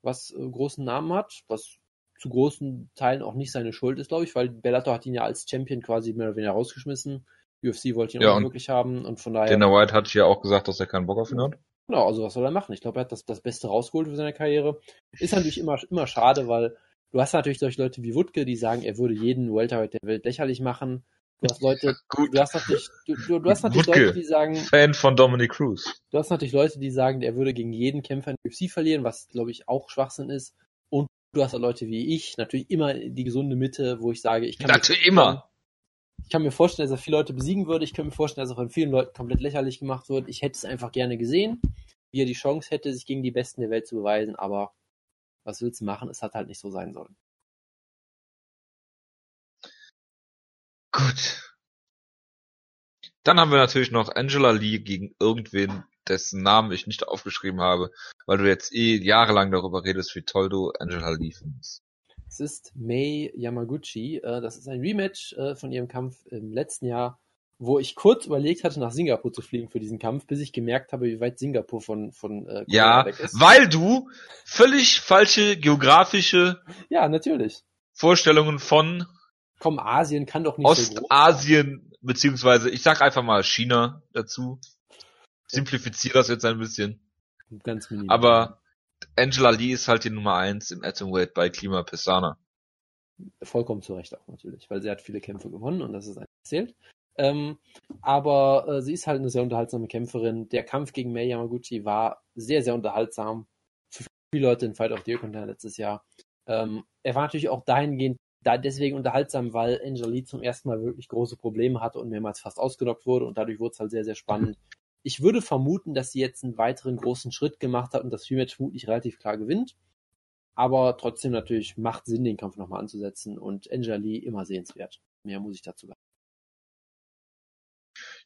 was äh, großen Namen hat, was zu großen Teilen auch nicht seine Schuld ist, glaube ich, weil Bellator hat ihn ja als Champion quasi mehr oder weniger rausgeschmissen. UFC wollte ihn Ja, auch wirklich haben und von daher. Dana White hat ja auch gesagt, dass er keinen Bock auf ihn hat. Genau, also was soll er machen? Ich glaube, er hat das, das Beste rausgeholt für seine Karriere. Ist natürlich immer, immer schade, weil du hast natürlich solche Leute wie Wutke, die sagen, er würde jeden Welterweight der Welt lächerlich machen. Du hast Leute, du hast natürlich, du, du, du hast natürlich Wutke. Leute, die sagen, Fan von Dominic Cruz. du hast natürlich Leute, die sagen, er würde gegen jeden Kämpfer in der UFC verlieren, was glaube ich auch Schwachsinn ist. Und du hast auch Leute wie ich, natürlich immer die gesunde Mitte, wo ich sage, ich kann Natürlich immer. Ich kann mir vorstellen, dass er viele Leute besiegen würde. Ich kann mir vorstellen, dass er von vielen Leuten komplett lächerlich gemacht wird. Ich hätte es einfach gerne gesehen, wie er die Chance hätte, sich gegen die Besten der Welt zu beweisen. Aber was willst du machen? Es hat halt nicht so sein sollen. Gut. Dann haben wir natürlich noch Angela Lee gegen irgendwen, dessen Namen ich nicht aufgeschrieben habe, weil du jetzt eh jahrelang darüber redest, wie toll du Angela Lee findest. Es ist Mei Yamaguchi. Äh, Das ist ein Rematch äh, von ihrem Kampf im letzten Jahr, wo ich kurz überlegt hatte, nach Singapur zu fliegen für diesen Kampf, bis ich gemerkt habe, wie weit Singapur von, von äh, Korea Ja, weg ist. weil du völlig falsche geografische Ja, natürlich. Vorstellungen von Komm, Asien kann doch nicht so. Ostasien, beziehungsweise ich sag einfach mal China dazu. Simplifiziere das jetzt ein bisschen. Ganz minimal. Aber Angela Lee ist halt die Nummer eins im Atomweight bei Klima Pestana. vollkommen zu Recht auch natürlich, weil sie hat viele Kämpfe gewonnen und das ist eigentlich erzählt. Ähm, aber äh, sie ist halt eine sehr unterhaltsame Kämpferin. Der Kampf gegen Mei Yamaguchi war sehr, sehr unterhaltsam. Für viele Leute in Fight of the Contender letztes Jahr. Ähm, er war natürlich auch dahingehend da deswegen unterhaltsam, weil Angel Lee zum ersten Mal wirklich große Probleme hatte und mehrmals fast ausgenockt wurde und dadurch wurde es halt sehr, sehr spannend. Ich würde vermuten, dass sie jetzt einen weiteren großen Schritt gemacht hat und das Rematch vermutlich relativ klar gewinnt. Aber trotzdem natürlich macht Sinn, den Kampf nochmal anzusetzen und Angela Lee immer sehenswert. Mehr muss ich dazu sagen.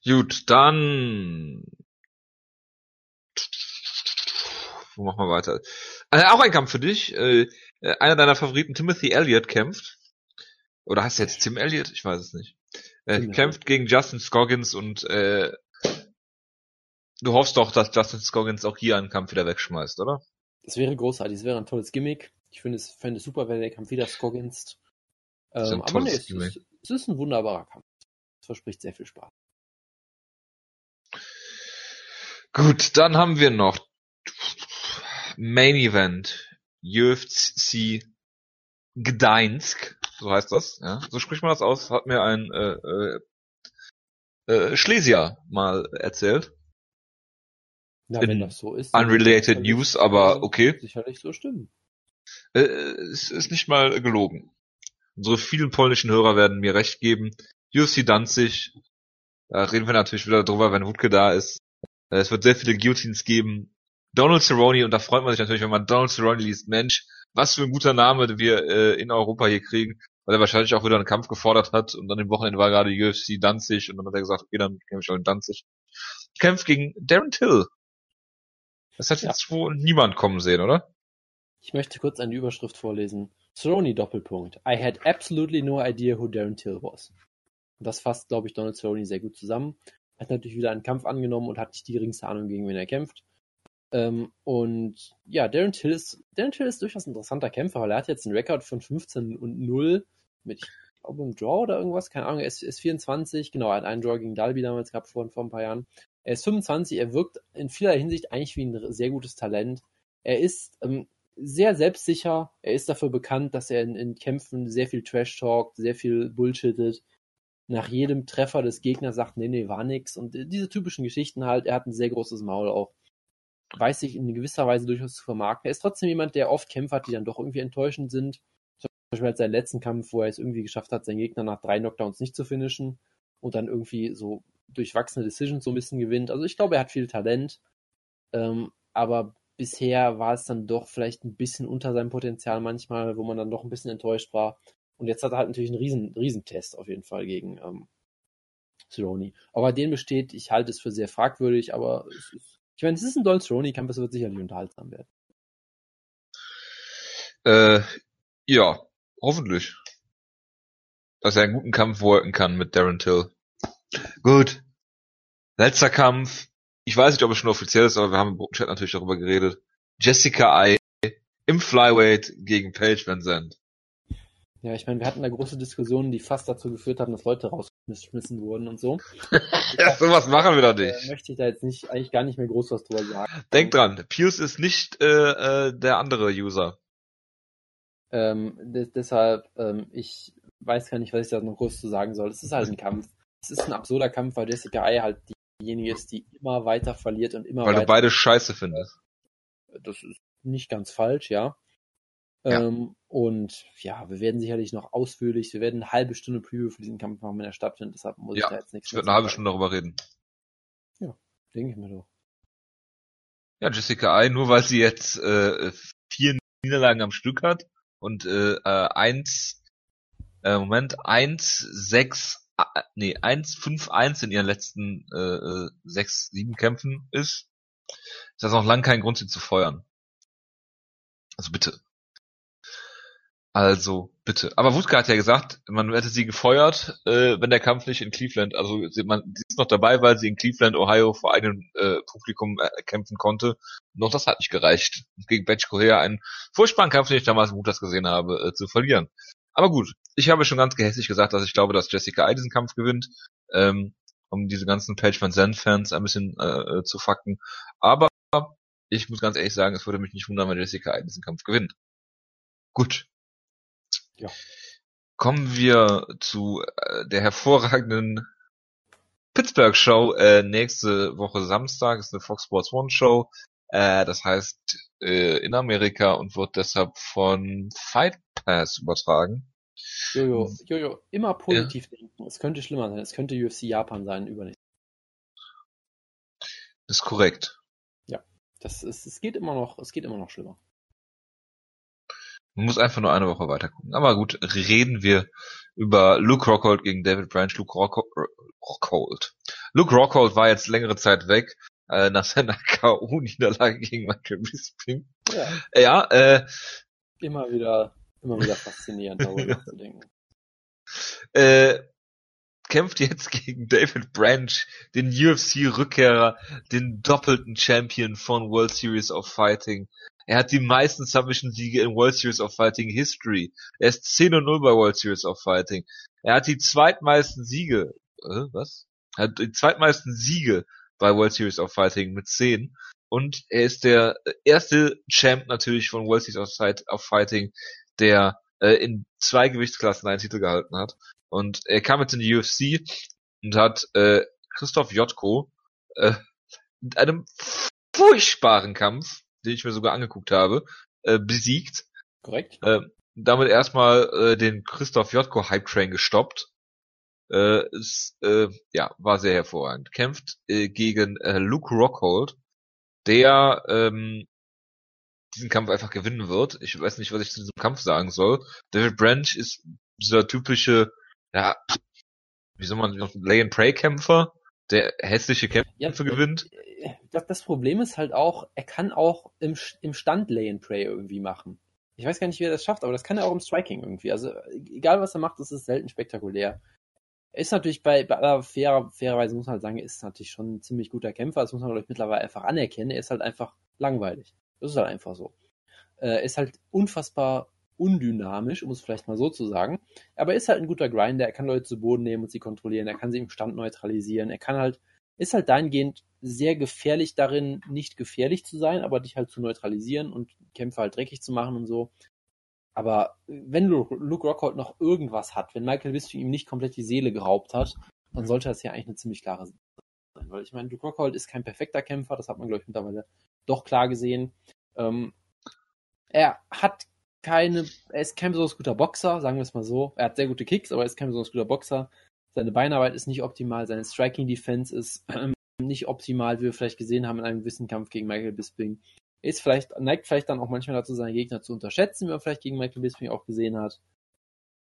Gut, dann wo machen wir weiter? Äh, auch ein Kampf für dich. Äh, äh, einer deiner Favoriten, Timothy Elliott, kämpft. Oder heißt er jetzt Tim Elliott? Ich weiß es nicht. Äh, kämpft gegen Justin Scoggins und äh, du hoffst doch, dass Justin Scoggins auch hier einen Kampf wieder wegschmeißt, oder? Das wäre großartig, das wäre ein tolles Gimmick. Ich finde es, fände es super, wenn der Kampf wieder Scoggins. Ähm, aber nee, es ist, es ist ein wunderbarer Kampf. Es verspricht sehr viel Spaß. Gut, dann haben wir noch Main Event UFC Gdańsk, so heißt das, ja, so spricht man das aus, hat mir ein äh, äh, äh, Schlesier mal erzählt. Na, wenn das so ist. unrelated news, aber okay. Sicherlich so stimmen. Äh, es ist nicht mal gelogen. Unsere vielen polnischen Hörer werden mir recht geben. UFC Danzig, da reden wir natürlich wieder drüber, wenn Wutke da ist. Äh, Es wird sehr viele Guillotines geben. Donald Cerrone, und da freut man sich natürlich, wenn man Donald Cerrone liest. Mensch, was für ein guter Name wir äh, in Europa hier kriegen, weil er wahrscheinlich auch wieder einen Kampf gefordert hat und dann im Wochenende war gerade UFC Danzig und dann hat er gesagt, okay, dann kämpfe ich auch in Danzig. Kämpft gegen Darren Till. Das hat Ja. jetzt wohl niemand kommen sehen, oder? Ich möchte kurz eine Überschrift vorlesen. Cerrone Doppelpunkt. I had absolutely no idea who Darren Till was. Und das fasst, glaube ich, Donald Cerrone sehr gut zusammen. Er hat natürlich wieder einen Kampf angenommen und hat nicht die geringste Ahnung, gegen wen er kämpft. Ähm, und ja, Darren Till ist, Darren Till ist durchaus ein interessanter Kämpfer, weil er hat jetzt einen Rekord von 15 und 0 mit, ich glaube, einem Draw oder irgendwas, keine Ahnung, er ist, ist 24, genau, er hat einen Draw gegen Dalby damals gehabt vor, vor ein paar Jahren. Er ist 25, er wirkt in vieler Hinsicht eigentlich wie ein sehr gutes Talent. Er ist ähm, sehr selbstsicher, er ist dafür bekannt, dass er in, in Kämpfen sehr viel Trash talkt, sehr viel bullshittet. Nach jedem Treffer des Gegners sagt, nee, nee, war nix. Und äh, diese typischen Geschichten halt, er hat ein sehr großes Maul auch. Weiß sich in gewisser Weise durchaus zu vermarkten. Er ist trotzdem jemand, der oft Kämpfe hat, die dann doch irgendwie enttäuschend sind. Zum Beispiel halt seinen letzten Kampf, wo er es irgendwie geschafft hat, seinen Gegner nach drei Knockdowns nicht zu finishen und dann irgendwie so durchwachsene Decisions so ein bisschen gewinnt. Also ich glaube, er hat viel Talent. Ähm, aber bisher war es dann doch vielleicht ein bisschen unter seinem Potenzial manchmal, wo man dann doch ein bisschen enttäuscht war. Und jetzt hat er halt natürlich einen riesen, riesen Test auf jeden Fall gegen ähm, Cerrone. Aber den besteht, ich halte es für sehr fragwürdig, aber ist, ich meine, es ist ein Donald Cerrone-Kampf, es wird sicherlich unterhaltsam werden. Äh, ja, hoffentlich. Dass er einen guten Kampf worken kann mit Darren Till. Gut. Letzter Kampf. Ich weiß nicht, ob es schon offiziell ist, aber wir haben im Chat natürlich darüber geredet. Jessica I im Flyweight gegen Paige Van Zandt. Ja, ich meine, wir hatten da große Diskussionen, die fast dazu geführt haben, dass Leute raus geschmissen wurden und so. ja, sowas machen wir Äh, nicht. möchte ich da jetzt nicht, eigentlich gar nicht mehr groß was drüber sagen. Denk dran, Pius ist nicht äh, äh, der andere User. Ähm, de deshalb, ähm, ich weiß gar nicht, was ich da noch groß zu sagen soll. Es ist halt ein Kampf. Es ist ein absurder Kampf, weil Jessica Ai halt diejenige ist, die immer weiter verliert und immer Weil du weiter. beide scheiße findest. Das ist nicht ganz falsch, ja. Ja. Ähm, und ja, wir werden sicherlich noch ausführlich, wir werden eine halbe Stunde Preview für diesen Kampf machen, wenn er stattfindet. Deshalb muss Ja, ich da jetzt nichts Ich werde eine halbe. Stunde darüber reden. Denke ich mir doch. Ja, Jessica Ai, nur weil sie jetzt äh, vier Niederlagen am Stück hat und äh, äh, eins, äh, Moment, eins, sechs, nee, eins, fünf, eins in ihren letzten äh, äh, sechs, sieben Kämpfen ist, ist das noch lang kein Grund, sie zu feuern. Also bitte. Also, bitte. Aber Wutke hat ja gesagt, man hätte sie gefeuert, äh, wenn der Kampf nicht in Cleveland, also sie, man, sie ist noch dabei, weil sie in Cleveland, Ohio vor eigenem äh, Publikum äh, kämpfen konnte. Noch das hat nicht gereicht, gegen Batch Correa einen furchtbaren Kampf, den ich damals im Mutas gesehen habe, äh, zu verlieren. Aber gut, ich habe schon ganz gehässig gesagt, dass ich glaube, dass Jessica Ai diesen Kampf gewinnt, ähm, um diese ganzen Page Van Zandt Fans ein bisschen äh, äh, zu fucken. Aber ich muss ganz ehrlich sagen, es würde mich nicht wundern, wenn Jessica Ai diesen Kampf gewinnt. Gut. Ja. Kommen wir zu äh, der hervorragenden Pittsburgh Show äh, nächste Woche Samstag ist eine Fox Sports One Show. Äh, das heißt äh, in Amerika und wird deshalb von Fight Pass übertragen. Jojo, Jojo, immer positiv denken. Es könnte schlimmer sein. Es könnte UFC Japan sein, übernächst. Das ist korrekt. Das ist, es geht immer noch, es geht immer noch schlimmer. Man muss einfach nur eine Woche weiter gucken. Aber gut, reden wir über Luke Rockhold gegen David Branch. Luke Rockhold. Rockhold. Luke Rockhold war jetzt längere Zeit weg äh, nach seiner K.O.-Niederlage gegen Michael Bisping. Ja, Ja, äh, immer wieder, immer wieder faszinierend, darüber nachzudenken. äh, kämpft jetzt gegen David Branch, den UFC-Rückkehrer, den doppelten Champion von World Series of Fighting. Er hat die meisten Submission-Siege in World Series of Fighting History. Er ist 10 und 0 bei World Series of Fighting. Er hat die zweitmeisten Siege, äh, was? Er hat die zweitmeisten Siege bei World Series of Fighting mit 10. Und er ist der erste Champ natürlich von World Series of Fight- of Fighting, der äh, in zwei Gewichtsklassen einen Titel gehalten hat. Und er kam jetzt in die UFC und hat äh, Christoph Jotko äh, mit einem furchtbaren Kampf, den ich mir sogar angeguckt habe, äh, besiegt. Korrekt? Äh, damit erstmal äh, den Christoph Jotko Hype Train gestoppt. Äh, es, äh, ja, war sehr hervorragend. Kämpft äh, gegen äh, Luke Rockhold, der ähm, diesen Kampf einfach gewinnen wird. Ich weiß nicht, was ich zu diesem Kampf sagen soll. David Branch ist dieser typische, ja, wie soll man Lay and Pray Kämpfer, der hässliche Kämpfe Ja, gewinnt. äh, Das, das Problem ist halt auch, er kann auch im, im Stand Lay and Pray irgendwie machen. Ich weiß gar nicht, wie er das schafft, aber das kann er auch im Striking irgendwie. Also egal was er macht, es ist selten spektakulär. Ist natürlich bei, bei fairer, fairerweise muss man halt sagen, ist natürlich schon ein ziemlich guter Kämpfer. Das muss man, glaube ich, mittlerweile einfach anerkennen. Er ist halt einfach langweilig. Das ist halt einfach so. Äh, Er ist halt unfassbar undynamisch, um es vielleicht mal so zu sagen. Aber er ist halt ein guter Grinder. Er kann Leute zu Boden nehmen und sie kontrollieren. Er kann sie im Stand neutralisieren. Er kann halt, ist halt dahingehend sehr gefährlich darin, nicht gefährlich zu sein, aber dich halt zu neutralisieren und Kämpfe halt dreckig zu machen und so. Aber wenn Luke, Rockhold noch irgendwas hat, wenn Michael Bisping ihm nicht komplett die Seele geraubt hat, dann sollte das ja eigentlich eine ziemlich klare Sache sein. Weil ich meine, Luke Rockhold ist kein perfekter Kämpfer, das hat man, glaube ich, mittlerweile doch klar gesehen. Ähm, er hat keine, er ist kein besonders guter Boxer, sagen wir es mal so. Er hat sehr gute Kicks, aber er ist kein besonders guter Boxer. Seine Beinarbeit ist nicht optimal, seine Striking Defense ist ähm, nicht optimal, wie wir vielleicht gesehen haben in einem gewissen Kampf gegen Michael Bisping. Ist vielleicht, neigt vielleicht dann auch manchmal dazu, seine Gegner zu unterschätzen, wie man vielleicht gegen Michael Bisping auch gesehen hat.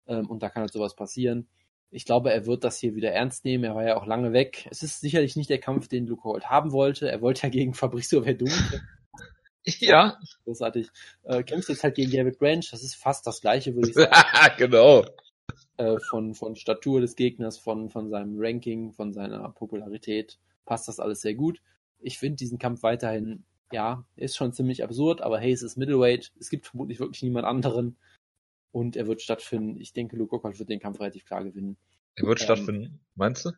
Ähm, und da kann halt sowas passieren. Ich glaube, er wird das hier wieder ernst nehmen. Er war ja auch lange weg. Es ist sicherlich nicht der Kampf, den Luke Holt haben wollte. Er wollte ja gegen Fabricio Verdun. Ja, großartig. Äh, kämpft jetzt halt gegen David Branch. Das ist fast das gleiche, würde ich sagen. genau. äh, von, von Statur des Gegners, von, von seinem Ranking, von seiner Popularität. Passt das alles sehr gut. Ich finde diesen Kampf weiterhin, ja, ist schon ziemlich absurd, aber hey, es ist Middleweight. Es gibt vermutlich wirklich niemand anderen. Und er wird stattfinden. Ich denke, Luke Rockhold wird den Kampf relativ klar gewinnen. Er wird ähm, stattfinden, meinst du?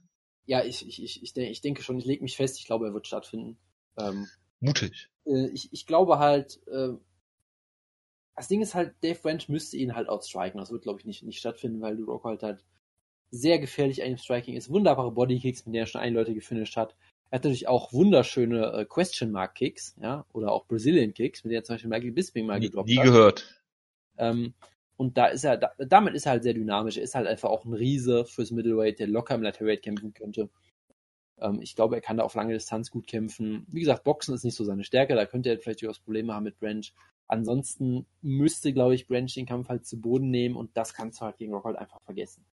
Ja, ich, ich, ich, ich, denke, ich denke schon, ich lege mich fest, ich glaube, er wird stattfinden. Ähm, Mutig. Äh, ich, ich glaube halt, äh, das Ding ist halt, Dave Branch müsste ihn halt outstriken. Das wird, glaube ich, nicht, nicht stattfinden, weil Luke Rockhold halt sehr gefährlich einem Striking ist. Wunderbare Bodykicks, mit denen er schon ein Leute gefinisht hat. Er hat natürlich auch wunderschöne äh, Question Mark Kicks, ja, oder auch Brazilian Kicks, mit denen er zum Beispiel Michael Bisping mal gedroppt nie hat. Nie gehört. Ähm, und da ist er, da, damit ist er halt sehr dynamisch. Er ist halt einfach auch ein Riese fürs Middleweight, der locker im Letterweight kämpfen könnte. Ähm, ich glaube, er kann da auf lange Distanz gut kämpfen. Wie gesagt, Boxen ist nicht so seine Stärke, da könnte er vielleicht durchaus Probleme haben mit Branch. Ansonsten müsste, glaube ich, Branch den Kampf halt zu Boden nehmen und das kannst du halt gegen Rockhold einfach vergessen.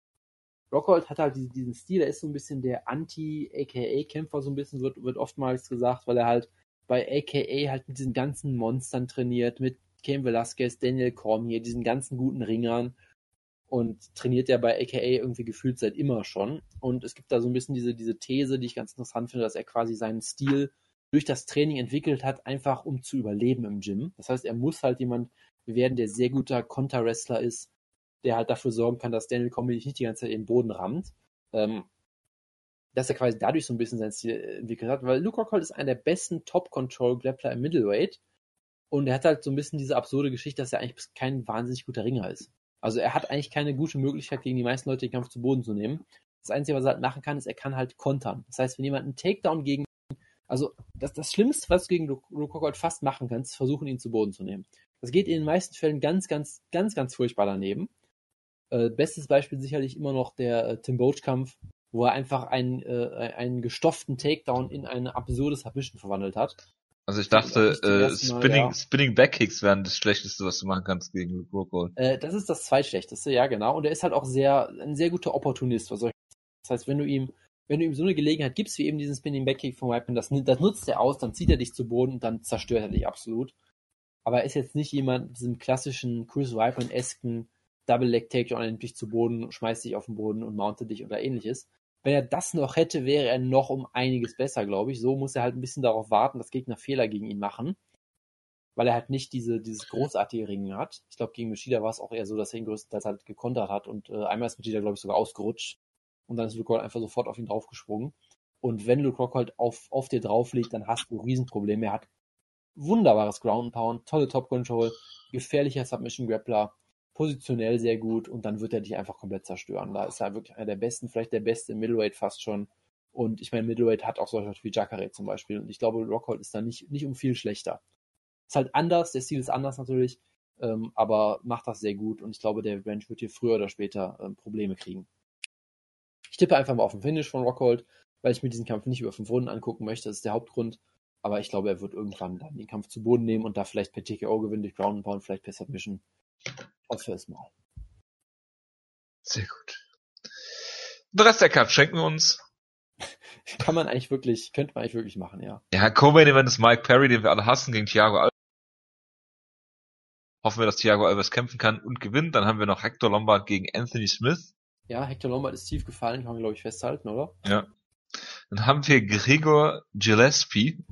Rockhold hat halt diesen Stil, er ist so ein bisschen der Anti-AKA-Kämpfer, so ein bisschen, wird, wird oftmals gesagt, weil er halt bei AKA halt mit diesen ganzen Monstern trainiert, mit Cain Velasquez, Daniel Cormier, diesen ganzen guten Ringern und trainiert ja bei AKA irgendwie gefühlt seit immer schon. Und es gibt da so ein bisschen diese, diese These, die ich ganz interessant finde, dass er quasi seinen Stil durch das Training entwickelt hat, einfach um zu überleben im Gym. Das heißt, er muss halt jemand werden, der sehr guter Konter-Wrestler ist, der halt dafür sorgen kann, dass Daniel Comedy nicht die ganze Zeit in den Boden rammt. Ähm, dass er quasi dadurch so ein bisschen sein Stil entwickelt hat, weil Luke Rockhold ist einer der besten Top-Control-Grappler im Middleweight und er hat halt so ein bisschen diese absurde Geschichte, dass er eigentlich kein wahnsinnig guter Ringer ist. Also er hat eigentlich keine gute Möglichkeit, gegen die meisten Leute den Kampf zu Boden zu nehmen. Das Einzige, was er halt machen kann, ist, er kann halt kontern. Das heißt, wenn jemand einen Takedown gegen, also das, das Schlimmste, was du gegen Luke Rockhold fast machen kannst, ist versuchen, ihn zu Boden zu nehmen. Das geht in den meisten Fällen ganz, ganz, ganz, ganz furchtbar daneben. Äh, bestes Beispiel sicherlich immer noch der äh, Tim Boach-Kampf, wo er einfach einen, äh, einen gestofften Takedown in eine absurde Submission verwandelt hat. Also ich dachte, äh, Spinning, ja. Spinning Backkicks wären das Schlechteste, was du machen kannst gegen Luke Rockhold. Äh, das ist das zweitschlechteste, ja genau. Und er ist halt auch sehr, ein sehr guter Opportunist. Was soll ich das heißt, wenn du ihm, wenn du ihm so eine Gelegenheit gibst, wie eben diesen Spinning Backkick von Whiteman, das, das nutzt er aus, dann zieht er dich zu Boden und dann zerstört er dich absolut. Aber er ist jetzt nicht jemand mit diesem klassischen Chris Whiteman-esken Double Leg Takedown nimmt dich zu Boden, schmeißt dich auf den Boden und mountet dich oder ähnliches. Wenn er das noch hätte, wäre er noch um einiges besser, glaube ich. So muss er halt ein bisschen darauf warten, dass Gegner Fehler gegen ihn machen. Weil er halt nicht diese, dieses großartige Ringen hat. Ich glaube, gegen Machida war es auch eher so, dass er ihn größtenteils halt gekontert hat und äh, einmal ist Machida, glaube ich, sogar ausgerutscht. Und dann ist Luke Rockhold einfach sofort auf ihn draufgesprungen. Und wenn Luke Rockhold auf, auf dir drauf liegt, dann hast du Riesenprobleme. Er hat wunderbares Ground Pound, tolle Top Control, gefährlicher Submission Grappler positionell sehr gut und dann wird er dich einfach komplett zerstören. Da ist er wirklich einer der besten, vielleicht der beste Middleweight fast schon. Und ich meine, Middleweight hat auch solche wie Jacare zum Beispiel. Und ich glaube, Rockhold ist da nicht, nicht um viel schlechter. Ist halt anders, der Stil ist anders natürlich, ähm, aber macht das sehr gut. Und ich glaube, der Ranch wird hier früher oder später ähm, Probleme kriegen. Ich tippe einfach mal auf den Finish von Rockhold, weil ich mir diesen Kampf nicht über fünf Runden angucken möchte. Das ist der Hauptgrund. Aber ich glaube, er wird irgendwann dann den Kampf zu Boden nehmen und da vielleicht per TKO gewinnen durch Ground and Pound, vielleicht per Submission hoffe es mal. Sehr gut. Den Rest der Cup schenken wir uns. Kann man eigentlich wirklich, könnte man eigentlich wirklich machen, ja. Ja, Co-Main Event ist Mike Perry, den wir alle hassen, gegen Thiago Alves. Hoffen wir, dass Thiago Alves kämpfen kann und gewinnt. Dann haben wir noch Hector Lombard gegen Anthony Smith. Ja, Hector Lombard ist tief gefallen, kann man glaube ich festhalten, oder? Ja. Dann haben wir Gregor Gillespie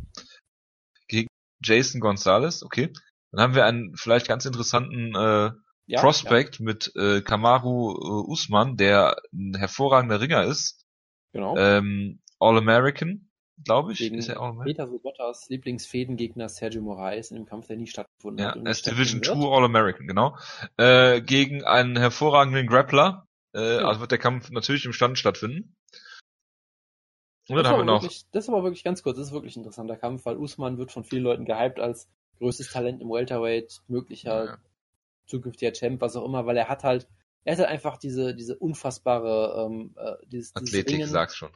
gegen Jason Gonzalez, okay. Dann haben wir einen vielleicht ganz interessanten äh, ja, Prospect ja. mit äh, Kamaru äh, Usman, der ein hervorragender Ringer ist. Genau. Ähm, All-American, glaube ich. Gegen ist er All Peter Sobotas Lieblingsfädengegner Sergio Moraes in dem Kampf, der nie stattgefunden ja, hat. Ja, er ist Division 2 All-American, genau. Äh, gegen einen hervorragenden Grappler. Äh, ja. Also wird der Kampf natürlich im Stand stattfinden. Und dann haben wir noch. Wirklich, das ist aber wirklich ganz kurz, das ist wirklich ein interessanter Kampf, weil Usman wird von vielen Leuten gehypt als größtes Talent im Welterweight, möglicher ja zukünftiger Champ, was auch immer, weil er hat halt, er hat halt einfach diese, diese unfassbare, ähm, äh, dieses, Athletik, dieses sag's schon.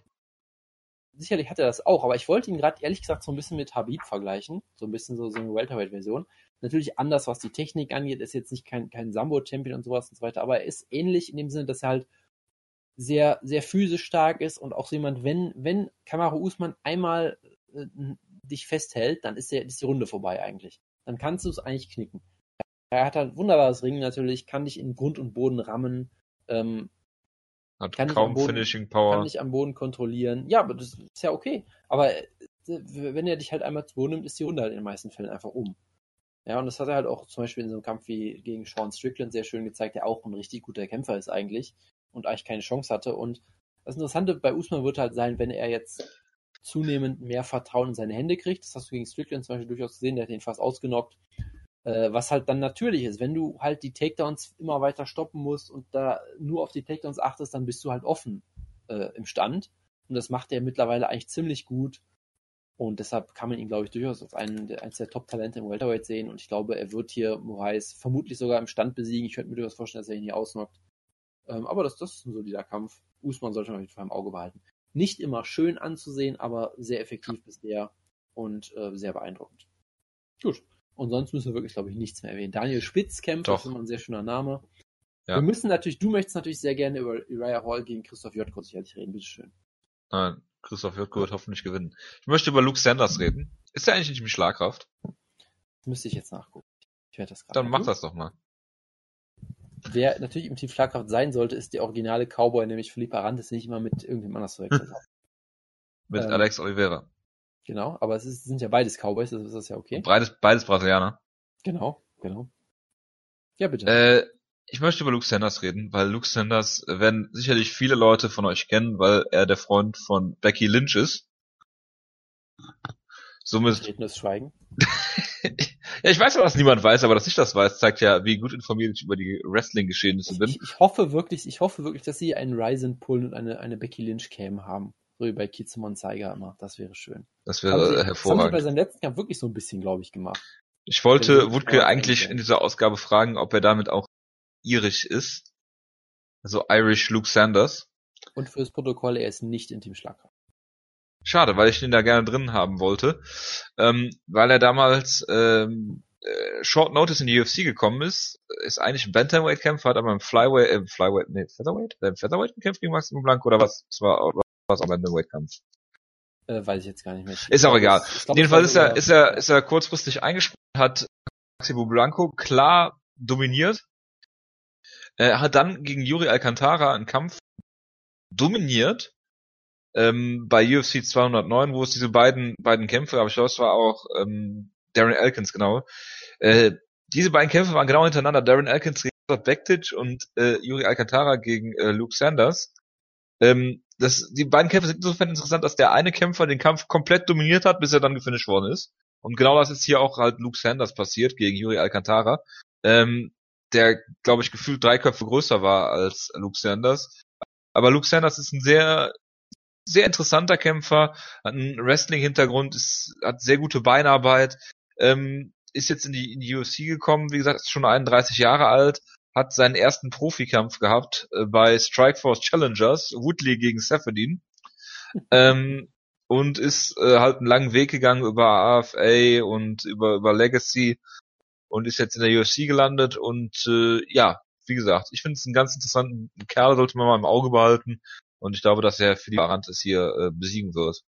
Sicherlich hat er das auch, aber ich wollte ihn gerade ehrlich gesagt so ein bisschen mit Habib vergleichen, so ein bisschen so, so eine Welterweight-Version. Natürlich anders, was die Technik angeht, ist jetzt nicht kein, kein Sambo-Champion und sowas und so weiter, aber er ist ähnlich in dem Sinne, dass er halt sehr, sehr physisch stark ist und auch so jemand, wenn, wenn Kamaru Usman einmal äh, dich festhält, dann ist, der, ist die Runde vorbei eigentlich. Dann kannst du es eigentlich knicken. Er hat halt wunderbares Ring natürlich, kann dich in Grund und Boden rammen. Ähm, hat kann kaum Boden, Finishing Power. Kann dich am Boden kontrollieren. Ja, aber das ist ja okay. Aber äh, wenn er dich halt einmal zu Boden nimmt, ist die Runde halt in den meisten Fällen einfach um. Ja, und das hat er halt auch zum Beispiel in so einem Kampf wie gegen Sean Strickland sehr schön gezeigt, der auch ein richtig guter Kämpfer ist eigentlich. und eigentlich keine Chance hatte. Und das Interessante bei Usman wird halt sein, wenn er jetzt zunehmend mehr Vertrauen in seine Hände kriegt. Das hast du gegen Strickland zum Beispiel durchaus gesehen, der hat ihn fast ausgenockt. Äh, was halt dann natürlich ist, wenn du halt die Takedowns immer weiter stoppen musst und da nur auf die Takedowns achtest, dann bist du halt offen äh, im Stand. Und das macht er mittlerweile eigentlich ziemlich gut. Und deshalb kann man ihn, glaube ich, durchaus als einen der, eines der Top-Talente im Welterweight sehen. Und ich glaube, er wird hier Moraes vermutlich sogar im Stand besiegen. Ich könnte mir durchaus vorstellen, dass er ihn hier ausnockt. Ähm, aber das, das ist ein solider Kampf. Usman sollte man auf jeden Fall im Auge behalten. Nicht immer schön anzusehen, aber sehr effektiv bisher und äh, sehr beeindruckend. Gut. Und sonst müssen wir wirklich, glaube ich, nichts mehr erwähnen. Daniel Spitz kämpft, das ist immer ein sehr schöner Name. Ja. Wir müssen natürlich, du möchtest natürlich sehr gerne über Uriah Hall gegen Christoph Jotko sicherlich reden, bitteschön. Nein, Christoph Jotko wird hoffentlich gewinnen. Ich möchte über Luke Sanders reden. Ist er eigentlich nicht mit Schlagkraft? Das müsste ich jetzt nachgucken. Ich werde das gerade. Dann mach das doch mal. Wer natürlich im Team Schlagkraft sein sollte, ist der originale Cowboy, nämlich Philippe Arantes, nicht immer mit irgendjemand anders zu wechseln. mit ähm, Alex Oliveira. Genau, aber es ist, sind ja beides Cowboys, das ist das ja okay. Beides, beides Brasilianer. Genau, genau. Ja, bitte. Äh, ich möchte über Luke Sanders reden, weil Luke Sanders werden sicherlich viele Leute von euch kennen, weil er der Freund von Becky Lynch ist. Somit. Rednes Schweigen. ja, ich weiß ja, was niemand weiß, aber dass ich das weiß, zeigt ja, wie gut informiert ich über die Wrestling-Geschehnisse bin. Ich, ich, hoffe wirklich, ich hoffe wirklich, dass sie einen Ryzen Pull und eine, eine Becky Lynch Cam haben. Wie bei Kizumon Zeiger immer. Das wäre schön. Das wäre hervorragend. Das haben sie bei seinem letzten Kampf wirklich so ein bisschen, glaube ich, gemacht. Ich wollte Wutke eigentlich in dieser Ausgabe fragen, ob er damit auch irisch ist. Also Irish Luke Sanders. Und fürs Protokoll, er ist nicht in Team Schlagkraft. Schade, weil ich ihn da gerne drin haben wollte. Ähm, weil er damals ähm, äh, Short Notice in die UFC gekommen ist, ist eigentlich ein Bantamweight-Kämpfer, hat aber im Flyweight, äh, Flyweight, nee, Featherweight? Äh, Featherweight gekämpft gegen Maximo Blanco oder was? Das war, was auch Bantamweight-Kampf. Äh, weiß ich jetzt gar nicht mehr. Ist auch egal. Glaub, Jedenfalls ist er, ist er, ist er kurzfristig eingesprungen, hat Maximo Blanco klar dominiert, er hat dann gegen Yuri Alcantara einen Kampf dominiert, ähm, bei UFC 209, wo es diese beiden, beiden Kämpfe, aber ich glaube, es war auch ähm, Darren Elkins, genau. Äh, diese beiden Kämpfe waren genau hintereinander. Darren Elkins gegen Bektic und äh, Yuri Alcantara gegen äh, Luke Sanders. Ähm, das, die beiden Kämpfe sind insofern interessant, dass der eine Kämpfer den Kampf komplett dominiert hat, bis er dann gefinisht worden ist. Und genau das ist hier auch halt Luke Sanders passiert gegen Yuri Alcantara. Ähm, der, glaube ich, gefühlt drei Köpfe größer war als Luke Sanders. Aber Luke Sanders ist ein sehr, sehr interessanter Kämpfer, hat einen Wrestling-Hintergrund, hat sehr gute Beinarbeit, ähm, ist jetzt in die, in die UFC gekommen, wie gesagt, ist schon 31 Jahre alt, hat seinen ersten Profikampf gehabt äh, bei Strikeforce Challengers, Woodley gegen Safedin. ähm, und ist äh, halt einen langen Weg gegangen über AFA und über, über Legacy und ist jetzt in der UFC gelandet und äh, ja, wie gesagt, ich finde es einen ganz interessanten Kerl, sollte man mal im Auge behalten und ich glaube, dass er für die Arantes hier äh, besiegen wird.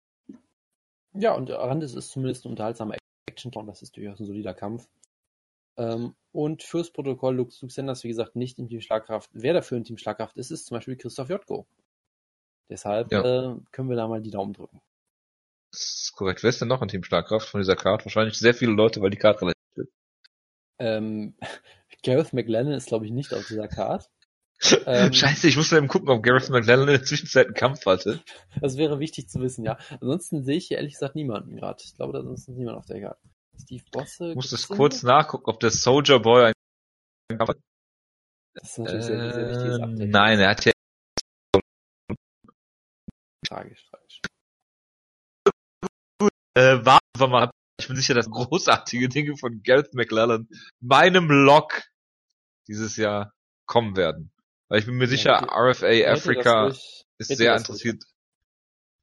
Ja, und Arantes ist zumindest ein unterhaltsamer action und das ist durchaus ein solider Kampf. Ähm, und fürs Protokoll Luke, Luke Sanders, wie gesagt, nicht im Team Schlagkraft. Wer dafür im Team Schlagkraft ist, ist zum Beispiel Christoph Jotko. Deshalb ja. äh, können wir da mal die Daumen drücken. Das ist korrekt. Wer ist denn noch im Team Schlagkraft von dieser Karte? Wahrscheinlich sehr viele Leute, weil die Karte relativ ähm, Gareth McLennan ist, glaube ich, nicht auf dieser Card. Ähm, Scheiße, ich musste eben gucken, ob Gareth McLennan in der Zwischenzeit einen Kampf hatte. Das wäre wichtig zu wissen, ja. Ansonsten sehe ich hier ehrlich gesagt niemanden gerade. Ich glaube, da ist niemand auf der Card. Steve Bosse. Ich muss das kurz nachgucken, ob der Soldier Boy hat. Das ist natürlich äh, sehr, sehr wichtiges ähm, Update. Nein, er hat ja tragisch, tragisch. Äh, warten wir mal. Ich bin sicher, dass großartige Dinge von Gareth McLellan meinem Log dieses Jahr kommen werden. Weil ich bin mir sicher, ja, RFA Africa ruhig, ist sehr interessiert.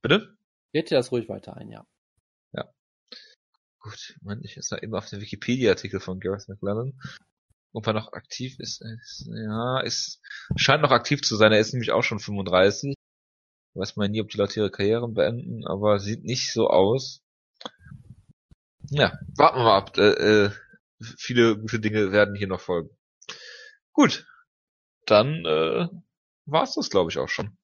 Bitte? Geht dir das ruhig weiter ein. Ja. Gut, Moment, ich ist da eben auf den Wikipedia-Artikel von Gareth McLellan. Ob er noch aktiv ist, ist, ja, ist, scheint noch aktiv zu sein. Er ist nämlich auch schon 35. Weiß man nie, ob die Leute ihre Karrieren beenden, aber sieht nicht so aus. Ja, warten wir mal ab. Äh, äh, viele gute Dinge werden hier noch folgen. Gut, dann äh, war's das, glaube ich, auch schon.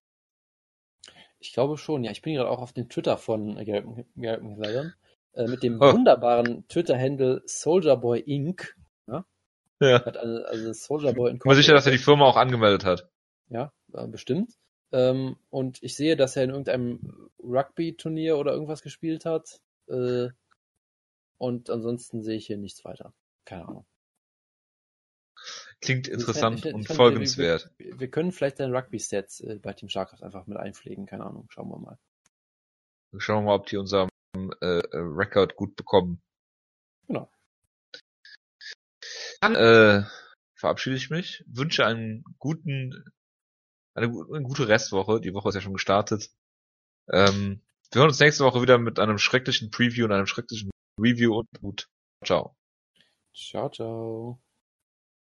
Ich glaube schon, ja. Ich bin gerade auch auf dem Twitter von Garrett McLaren äh, mit dem oh. wunderbaren Twitter-Handle Soldierboy Inc. Ja. ja. Hat also, also Soldierboy in Ich bin mir sicher, dass er die Firma auch angemeldet hat. Ja. äh, bestimmt. Ähm, und ich sehe, dass er in irgendeinem Rugby-Turnier oder irgendwas gespielt hat. Äh, und ansonsten sehe ich hier nichts weiter. Keine Ahnung. Klingt interessant Ich ich und folgenswert. Wir, wir können vielleicht deine Rugby-Stats äh, bei Team Starcraft einfach mit einpflegen. Keine Ahnung. Schauen wir mal. Schauen wir mal, ob die unserem äh, äh, Record gut bekommen. Genau. Dann äh, verabschiede ich mich, wünsche einen guten, eine, eine gute Restwoche. Die Woche ist ja schon gestartet. Ähm, wir hören uns nächste Woche wieder mit einem schrecklichen Preview und einem schrecklichen Review und gut. Ciao. Ciao, ciao.